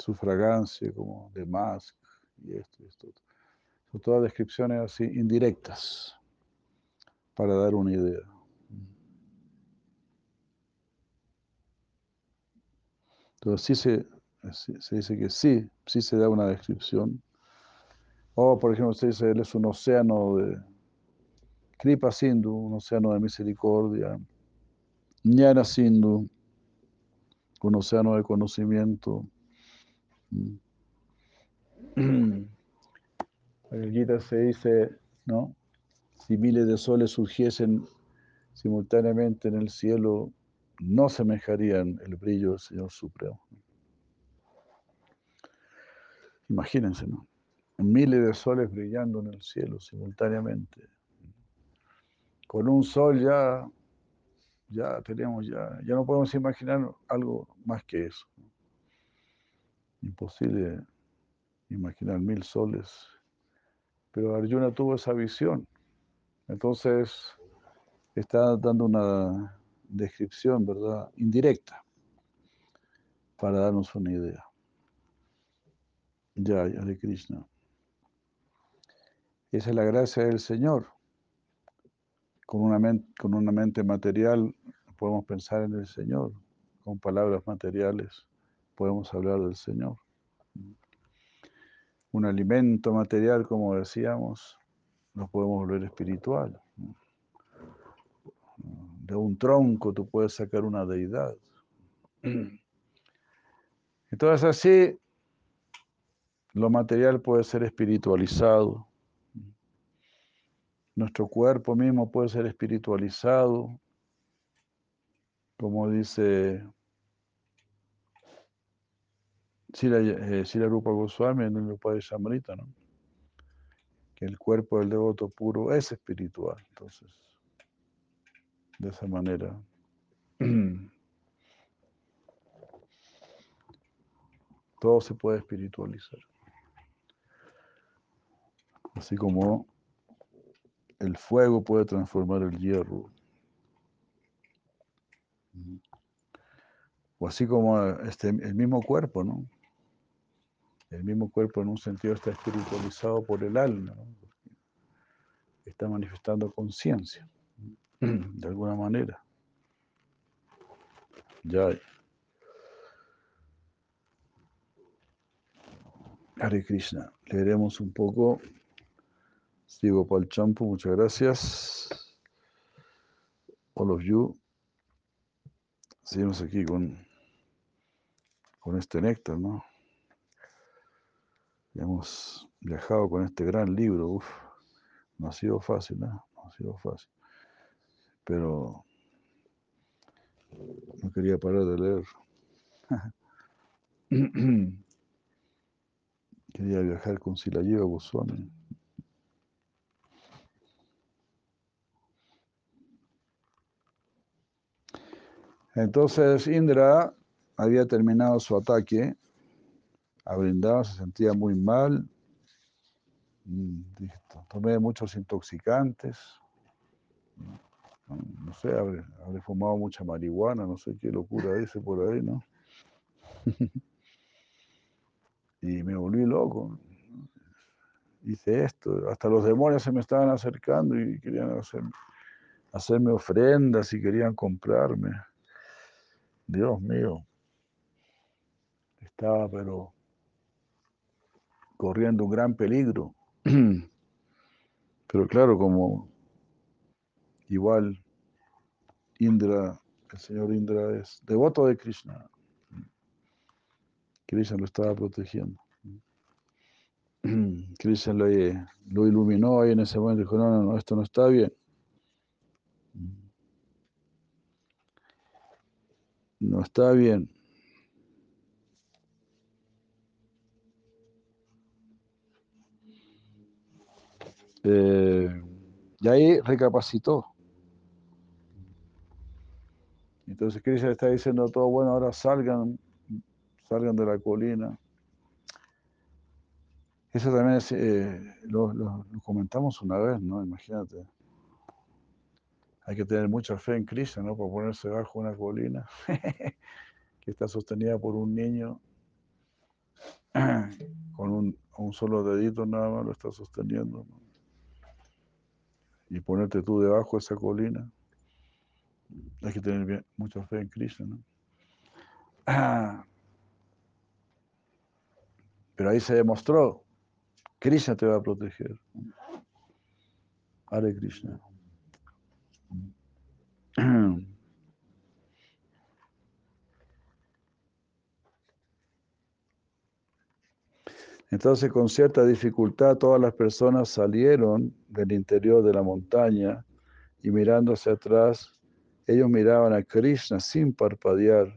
Su fragancia como de mask y esto y esto. Son todas descripciones así indirectas para dar una idea. Entonces sí se, se dice que sí, sí se da una descripción. O por ejemplo se dice, él es un océano de Kripa Sindhu, un océano de misericordia. Ñana Sindhu, un océano de conocimiento. En el Gita se dice, ¿no? Si miles de soles surgiesen simultáneamente en el cielo, no semejarían el brillo del Señor Supremo. Imagínense, ¿no? miles de soles brillando en el cielo simultáneamente. Con un sol ya, ya tenemos, ya, ya no podemos imaginar algo más que eso. Imposible imaginar mil soles. Pero Arjuna tuvo esa visión. Entonces, está dando una descripción, ¿verdad? Indirecta, para darnos una idea. Ya, de Krishna. Esa es la gracia del Señor. Con una, mente, con una mente material podemos pensar en el Señor. Con palabras materiales podemos hablar del Señor. Un alimento material, como decíamos, lo podemos volver espiritual. De un tronco tú puedes sacar una deidad. Entonces así, lo material puede ser espiritualizado nuestro cuerpo mismo puede ser espiritualizado, como dice Sila, eh, Rupa Goswami en el Upadesha Samrita, ¿no? que el cuerpo del devoto puro es espiritual. Entonces, de esa manera. Todo se puede espiritualizar. Así como el fuego puede transformar el hierro. O así como este, el mismo cuerpo, ¿no? El mismo cuerpo en un sentido está espiritualizado por el alma, ¿no? está manifestando conciencia, de alguna manera. Ya. Hare Krishna. Leeremos un poco Sigo para el champo, muchas gracias. All of you. Seguimos aquí con, con este néctar, ¿no? Hemos viajado con este gran libro, uf, no ha sido fácil, ¿no? No ha sido fácil. Pero no quería parar de leer. quería viajar con Silayiva Goswami. Entonces Indra había terminado su ataque a se sentía muy mal, tomé muchos intoxicantes, no sé, habré, fumado mucha marihuana, no sé qué locura dice por ahí, ¿no? y me volví loco. Hice esto, hasta los demonios se me estaban acercando y querían hacerme ofrendas y querían comprarme. Dios mío, estaba pero corriendo un gran peligro. Pero claro, como igual Indra, el señor Indra es devoto de Krishna. Krishna lo estaba protegiendo. Krishna lo, iluminó ahí en ese momento dijo, no, no, no, esto no está bien. No está bien. Eh, y ahí recapacitó. Entonces Cristo está diciendo todo, bueno, ahora salgan, salgan de la colina. Eso también es, eh, lo, comentamos una vez, ¿no? Imagínate hay que tener mucha fe en Cristo, ¿no? Para ponerse bajo una colina que está sostenida por un niño con un, solo dedito nada más lo está sosteniendo. Y ponerte tú debajo de esa colina. Hay que tener mucha fe en Cristo, ¿no? Pero ahí se demostró, Krishna te va a proteger. Hare Krishna. Entonces, con cierta dificultad, todas las personas salieron del interior de la montaña y mirando atrás, ellos miraban a Krishna sin parpadear,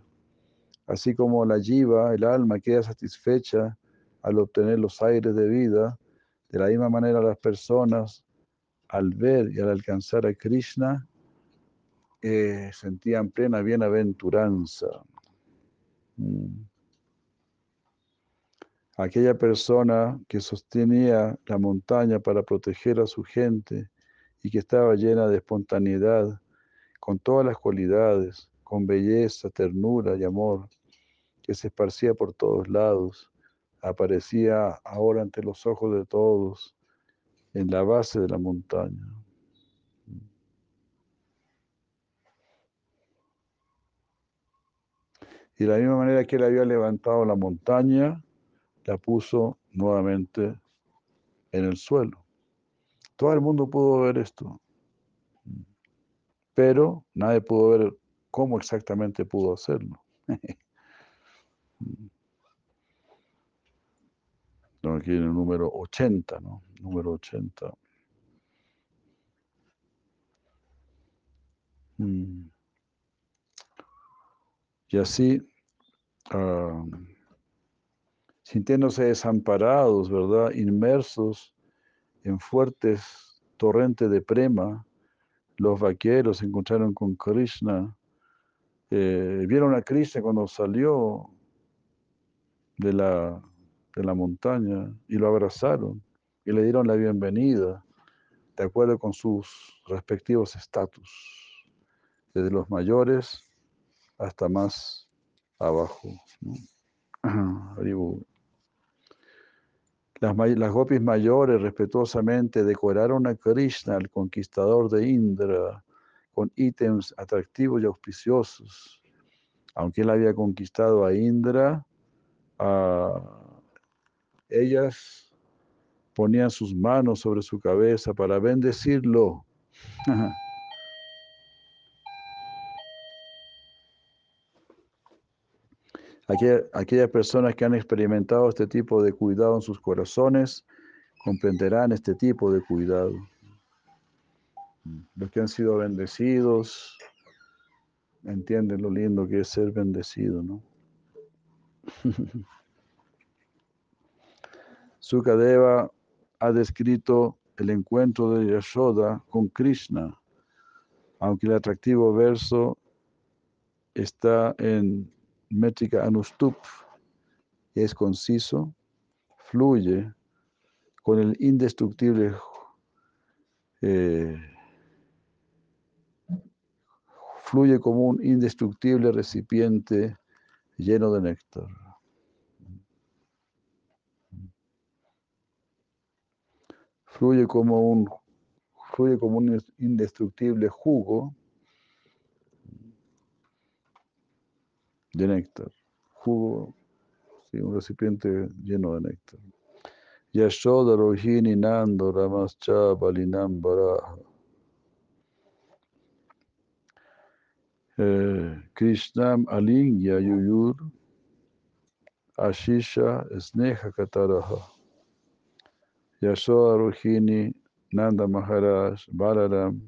así como la jiva, el alma, queda satisfecha al obtener los aires de vida, De la misma manera las personas al ver y al alcanzar a Krishna eh, sentían plena bienaventuranza. Mm. Aquella persona que sostenía la montaña para proteger a su gente y que estaba llena de espontaneidad, con todas las cualidades, con belleza, ternura y amor, que se esparcía por todos lados, aparecía ahora ante los ojos de todos en la base de la montaña. Y de la misma manera que él había levantado la montaña, la puso nuevamente en el suelo. Todo el mundo pudo ver esto, pero nadie pudo ver cómo exactamente pudo hacerlo. aquí en el número 80, ¿no? Número 80. Mm. Y así, ah, sintiéndose desamparados, ¿verdad? Inmersos en fuertes torrentes de prema, los vaqueros se encontraron con Krishna, eh, vieron a Krishna cuando salió de la, de la montaña y lo abrazaron y le dieron la bienvenida de acuerdo con sus respectivos estatus, desde los mayores hasta más abajo. Las, las mayores respetuosamente decoraron a Krishna, el conquistador de Indra, con ítems atractivos y auspiciosos. Aunque él había conquistado a Indra, ellas ponían sus manos sobre su cabeza para bendecirlo. aquellas personas que han experimentado este tipo de cuidado en sus corazones comprenderán este tipo de cuidado. Los que han sido bendecidos entienden lo lindo que es ser bendecido, ¿no? Sukadeva ha descrito el encuentro de Yashoda con Krishna, aunque el atractivo verso está en métrica anustup, es conciso, fluye con el indestructible eh, fluye como un indestructible recipiente lleno de néctar. Fluye como un, fluye como un indestructible jugo de néctar. Jugo, un recipiente lleno de néctar. Yashoda Rohini Nando Ramascha Balinam Baraha. Eh, Krishnam Alingya Yuyur Ashisha Sneha Kataraha Yashoda Rohini Nanda Maharaj Balaram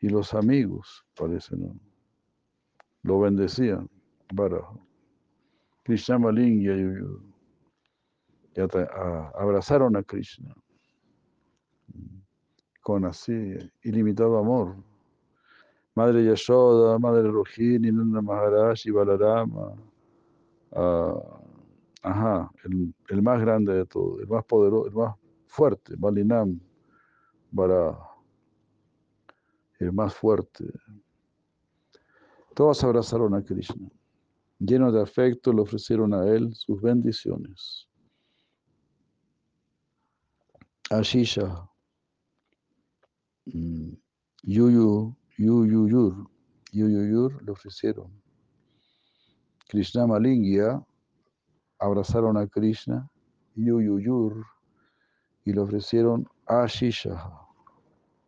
y los amigos, parece, ¿no? Lo bendecían, Baraha. Krishnam Alingya Yuyur. Y abrazaron a Krishna con así ilimitado amor. Madre Yashoda, Madre Rohini, Nanda Maharaj y Balarama. Ajá, el, más grande de todos, el más poderoso, el más fuerte, Balinam, para el más fuerte. Todos abrazaron a Krishna. Llenos de afecto, le ofrecieron a él sus bendiciones. Ashisha, mm, Yuyu, Yuyuyur, Yuyuyur le ofrecieron. Krishna Malingya abrazaron a Krishna, Yuyuyur, y le ofrecieron Ashisha,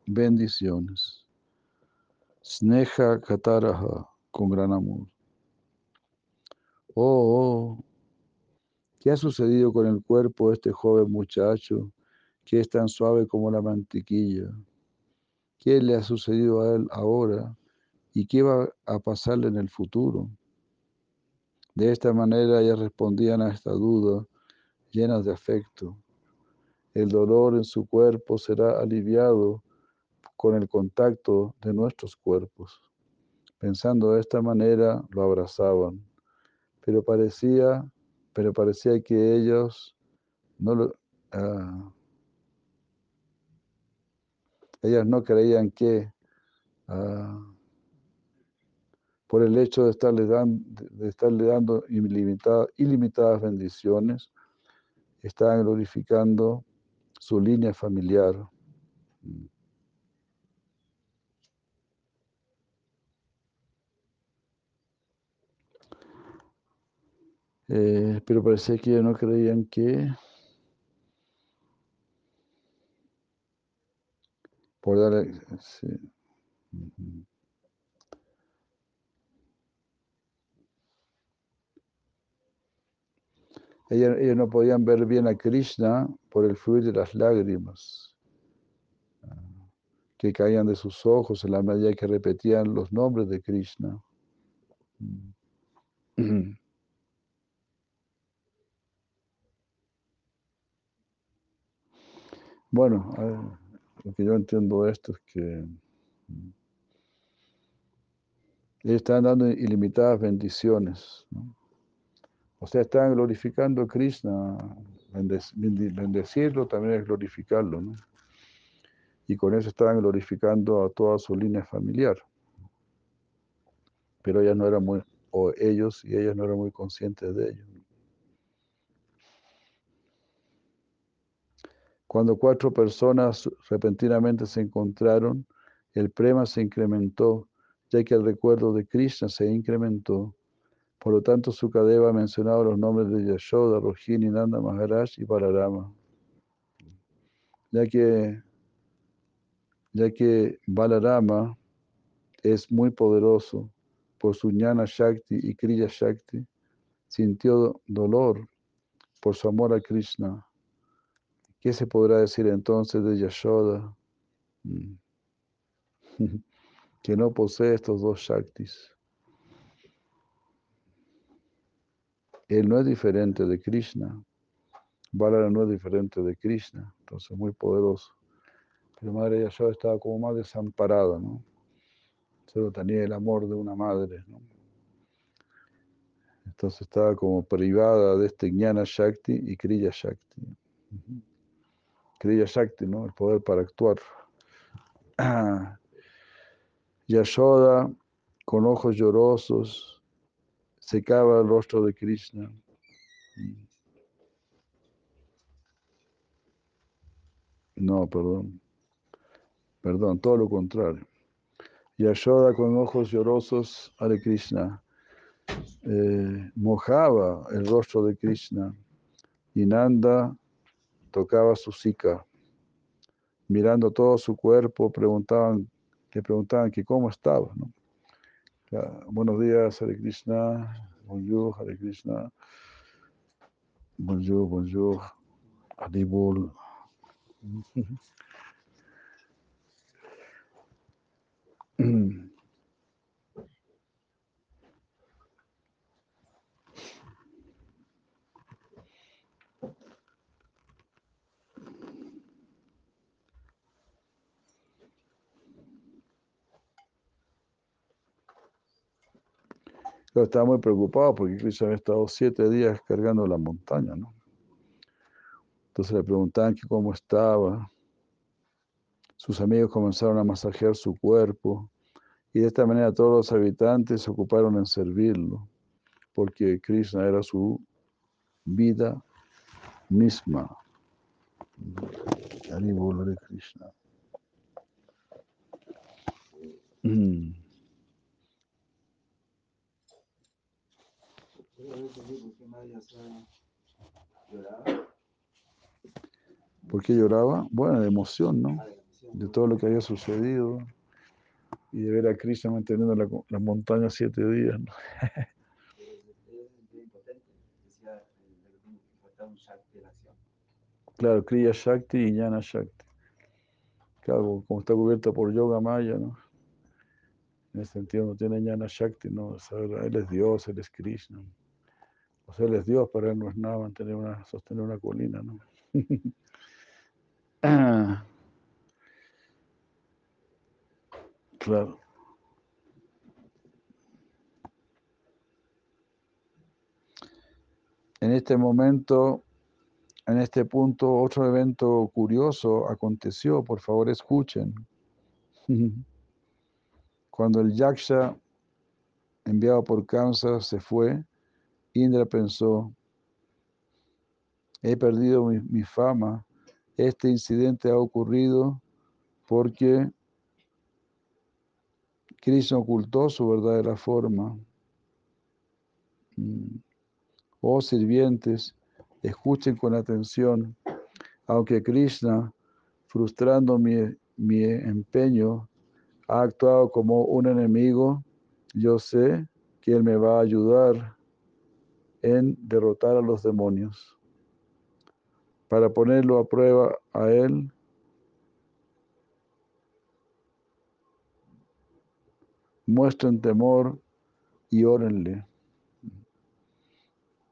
bendiciones. Sneha Kataraha, con gran amor. Oh, oh, ¿qué ha sucedido con el cuerpo de este joven muchacho que es tan suave como la mantequilla? qué le ha sucedido a él ahora y qué va a pasarle en el futuro. De esta manera ellas respondían a esta duda llenas de afecto el dolor en su cuerpo será aliviado con el contacto de nuestros cuerpos. Pensando de esta manera, lo abrazaban, pero parecía, pero parecía que ellos no lo, ah, ellas no creían que ah, por el hecho de estarle, dando, de estarle dando ilimitadas bendiciones, estaban glorificando su línea familiar. Eh, pero parecía que ellos no creían que por darle, sí. Ellos, ellos, no podían ver bien a Krishna por el fluir de las lágrimas que caían de sus ojos en la medida que repetían los nombres de Krishna. Bueno, lo que yo entiendo de esto es que ellos están dando ilimitadas bendiciones. ¿no? O sea, están glorificando a Krishna. Bendecirlo también es glorificarlo. ¿no? Y con eso estaban glorificando a toda su línea familiar. Pero ellas no eran muy, o ellos y ellas no eran muy conscientes de ello. Cuando cuatro personas repentinamente se encontraron, el prema se incrementó, ya que el recuerdo de Krishna se incrementó. Por lo tanto, Sukadeva ha mencionado los nombres de Yashoda, Rohini, Nanda Maharaj y Balarama. Ya que, ya que Balarama es muy poderoso por su Jnana Shakti y Kriya Shakti, sintió dolor por su amor a Krishna. ¿Qué se podrá decir entonces de Yashoda? que no posee estos dos Shaktis. Él no es diferente de Krishna. Balara no es diferente de Krishna, entonces muy poderoso. Pero Madre Yashoda estaba como más desamparada, ¿no? Solo tenía el amor de una madre, ¿no? Entonces estaba como privada de este Jnana Shakti y Kriya Shakti. Kriya Shakti, ¿no? El poder para actuar. Yashoda, con ojos llorosos, secaba el rostro de Krishna. No, perdón. Perdón, todo lo contrario. Yashoda, con ojos llorosos, Hare Krishna, eh, mojaba el rostro de Krishna y Nanda tocaba su sika. Mirando todo su cuerpo, preguntaban, le preguntaban que cómo estaba. ¿no? Buenos días, Hare Krishna. Bonjour, Hare Krishna. Bonjour, bonjour. Adibul. Estaba muy preocupado porque Krishna había estado siete días cargando la montaña. Entonces le preguntaban cómo estaba. Sus amigos comenzaron a masajear su cuerpo y de esta manera todos los habitantes se ocuparon en servirlo, porque Krishna era su vida misma. Krishna. ¿Por qué lloraba? Bueno, de emoción, ¿no? De todo lo que había sucedido y de ver a Krishna manteniendo la, la montaña siete días. ¿no? Claro, Kriya Shakti y Jnana Shakti. Claro, como está cubierta por Yoga Maya, ¿no? En ese sentido no tiene Jnana Shakti, ¿no? él es Dios, él es Krishna. O sea, él es Dios, pero él no es nada mantener una, sostener una colina, ¿no? Claro. En este momento, en este punto, otro evento curioso aconteció. Por favor, escuchen. Cuando el Yaksha enviado por Kamsa se fue, Indra pensó, he perdido mi, fama. Este incidente ha ocurrido porque Krishna ocultó su verdadera forma. Mm. Oh sirvientes, escuchen con atención, aunque Krishna, frustrando mi, mi empeño, ha actuado como un enemigo, yo sé que Él me va a ayudar en derrotar a los demonios. Para ponerlo a prueba a Él, muestren temor y órenle.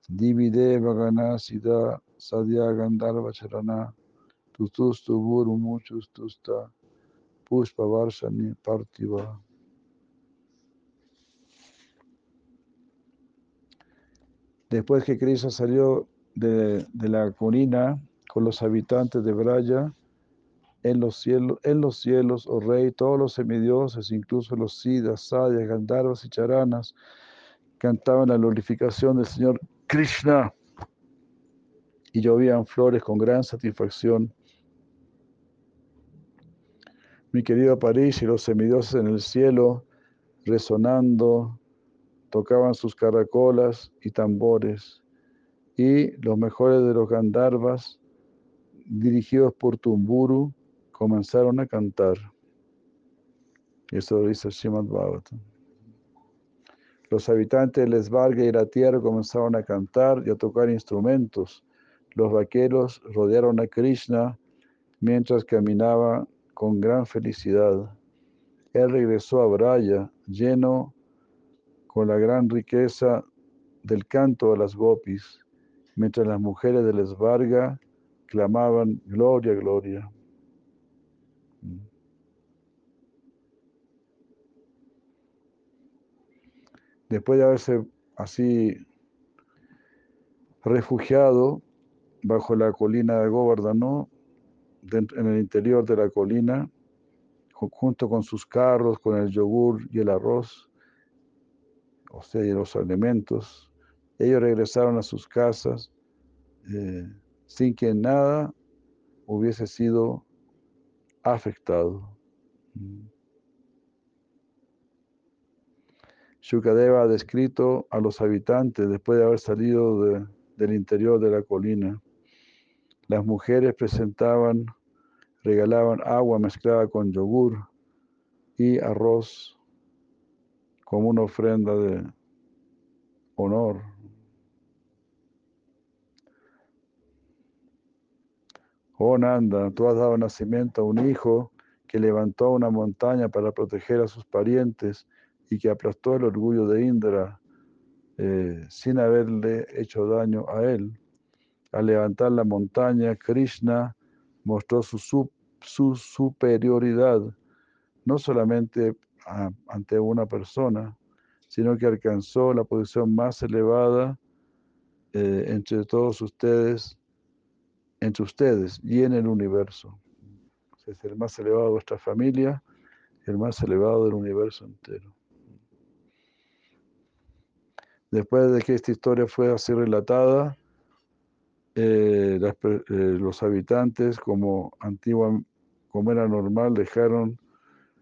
Divide Sida Sadhya Gandharva Charana Guru Muchus Tusta Pushpa Varshani Partiva. Después que Krishna salió de, la colina con los habitantes de Braya, en los cielos, en los cielos, oh rey, todos los semidioses, incluso los sidas, sadyas, gandharvas y charanas, cantaban la glorificación del Señor Krishna y llovían flores con gran satisfacción. Mi querido París y los semidioses en el cielo, resonando, tocaban sus caracolas y tambores, y los mejores de los Gandharvas, dirigidos por Tumburu, comenzaron a cantar. Eso lo dice Srimad Bhagavatam. Los habitantes de Lesbarga y la tierra comenzaron a cantar y a tocar instrumentos. Los vaqueros rodearon a Krishna mientras caminaba con gran felicidad. Él regresó a Braya lleno con la gran riqueza del canto de las gopis, mientras las mujeres de Lesbarga clamaban gloria, gloria. Después de haberse así refugiado bajo la colina de Govardhana, en el interior de la colina, junto con sus carros, con el yogur y el arroz, o sea, y los alimentos, ellos regresaron a sus casas eh, sin que nada hubiese sido afectado. Shukadeva ha descrito a los habitantes después de haber salido del interior de la colina. Las mujeres presentaban, regalaban agua mezclada con yogur y arroz como una ofrenda de honor. Oh Nanda, tú has dado nacimiento a un hijo que levantó una montaña para proteger a sus parientes y que aplastó el orgullo de Indra eh, sin haberle hecho daño a él. Al levantar la montaña, Krishna mostró su, su superioridad, no solamente ante una persona, sino que alcanzó la posición más elevada eh, entre todos ustedes, entre ustedes y en el universo. Es el más elevado de vuestra familia, el más elevado del universo entero. Después de que esta historia fue así relatada, eh, eh, los habitantes, como como era normal, dejaron,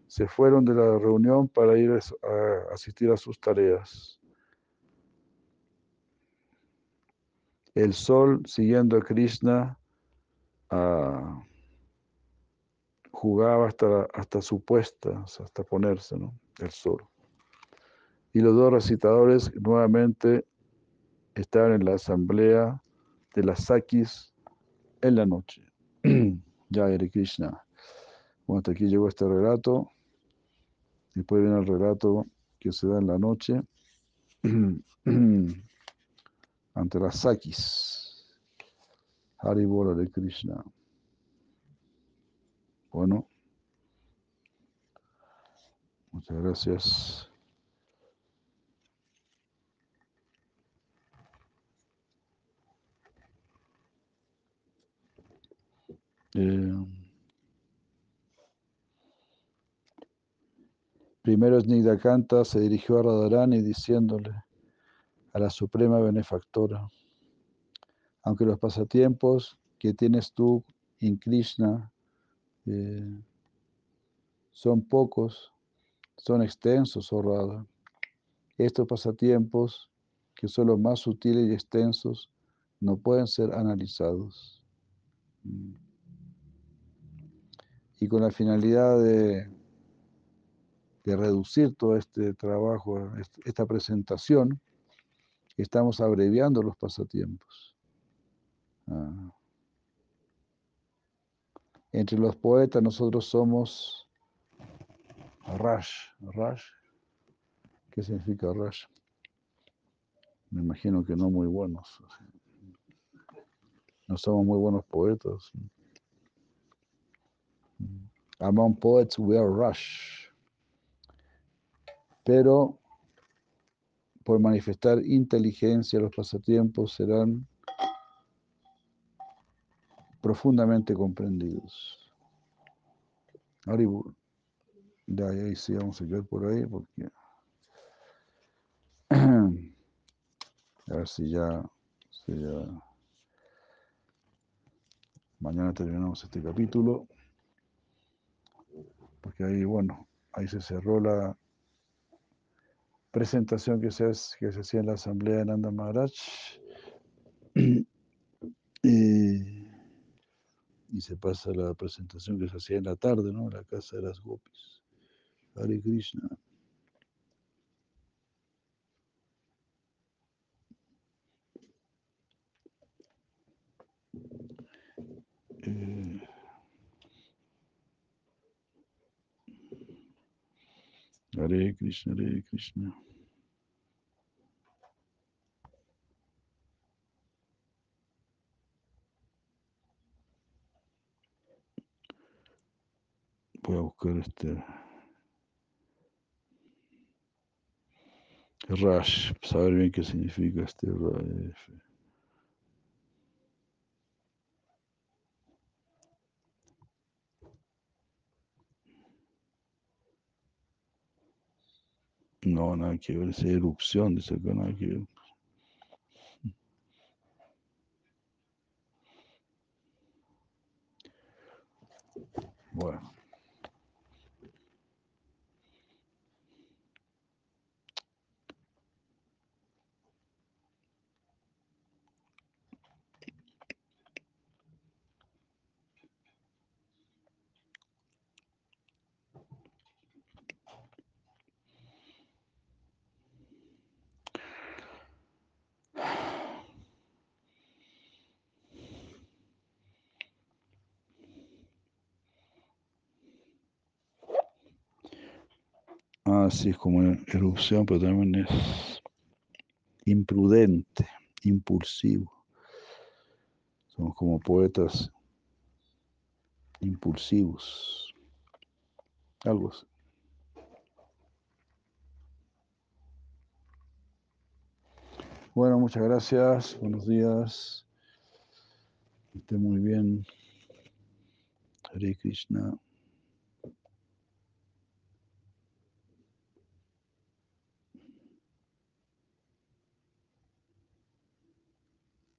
se fueron de la reunión para ir a, asistir a sus tareas. El sol, siguiendo a Krishna, ah, jugaba hasta, hasta su puesta, hasta ponerse. El sol y los dos recitadores nuevamente estaban en la asamblea de las Sakis en la noche. ya, Hare Krishna. Bueno, hasta aquí llegó este relato. Después viene el relato que se da en la noche ante las Sakis. Haribola de Krishna. Bueno, muchas gracias. Eh, primero Snigdakanta se dirigió a Radharani diciéndole a la suprema benefactora, aunque los pasatiempos que tienes tú en Krishna eh, son pocos, son extensos, oh Radha. Estos pasatiempos, que son los más sutiles y extensos, no pueden ser analizados. Mm y con la finalidad de, de reducir todo este trabajo, esta presentación, estamos abreviando los pasatiempos. Ah. Entre los poetas nosotros somos Rash. Rash. ¿Qué significa Rash? Me imagino que no muy buenos. No somos muy buenos poetas. Among poets we are rush. Pero por manifestar inteligencia los pasatiempos serán profundamente comprendidos. Ya, ahí sí vamos a quedar por ahí porque a ver si ya, si ya mañana terminamos este capítulo porque ahí, bueno, ahí se cerró la presentación que se, que se hacía en la asamblea de Nanda Maharaj. Y, se pasa la presentación que se hacía en la tarde, ¿no? En la casa de las gopis. Hare Krishna. Hare Krishna, Hare Krishna. Voy a buscar este Rash, saber bien qué significa este Rash. No, nada que ver, esa erupción, dice acá, nada que ver. Bueno. Así es como erupción, pero también es imprudente, impulsivo. Somos como poetas impulsivos. Algo así. Bueno, muchas gracias. Buenos días. Que esté muy bien. Hare Krishna.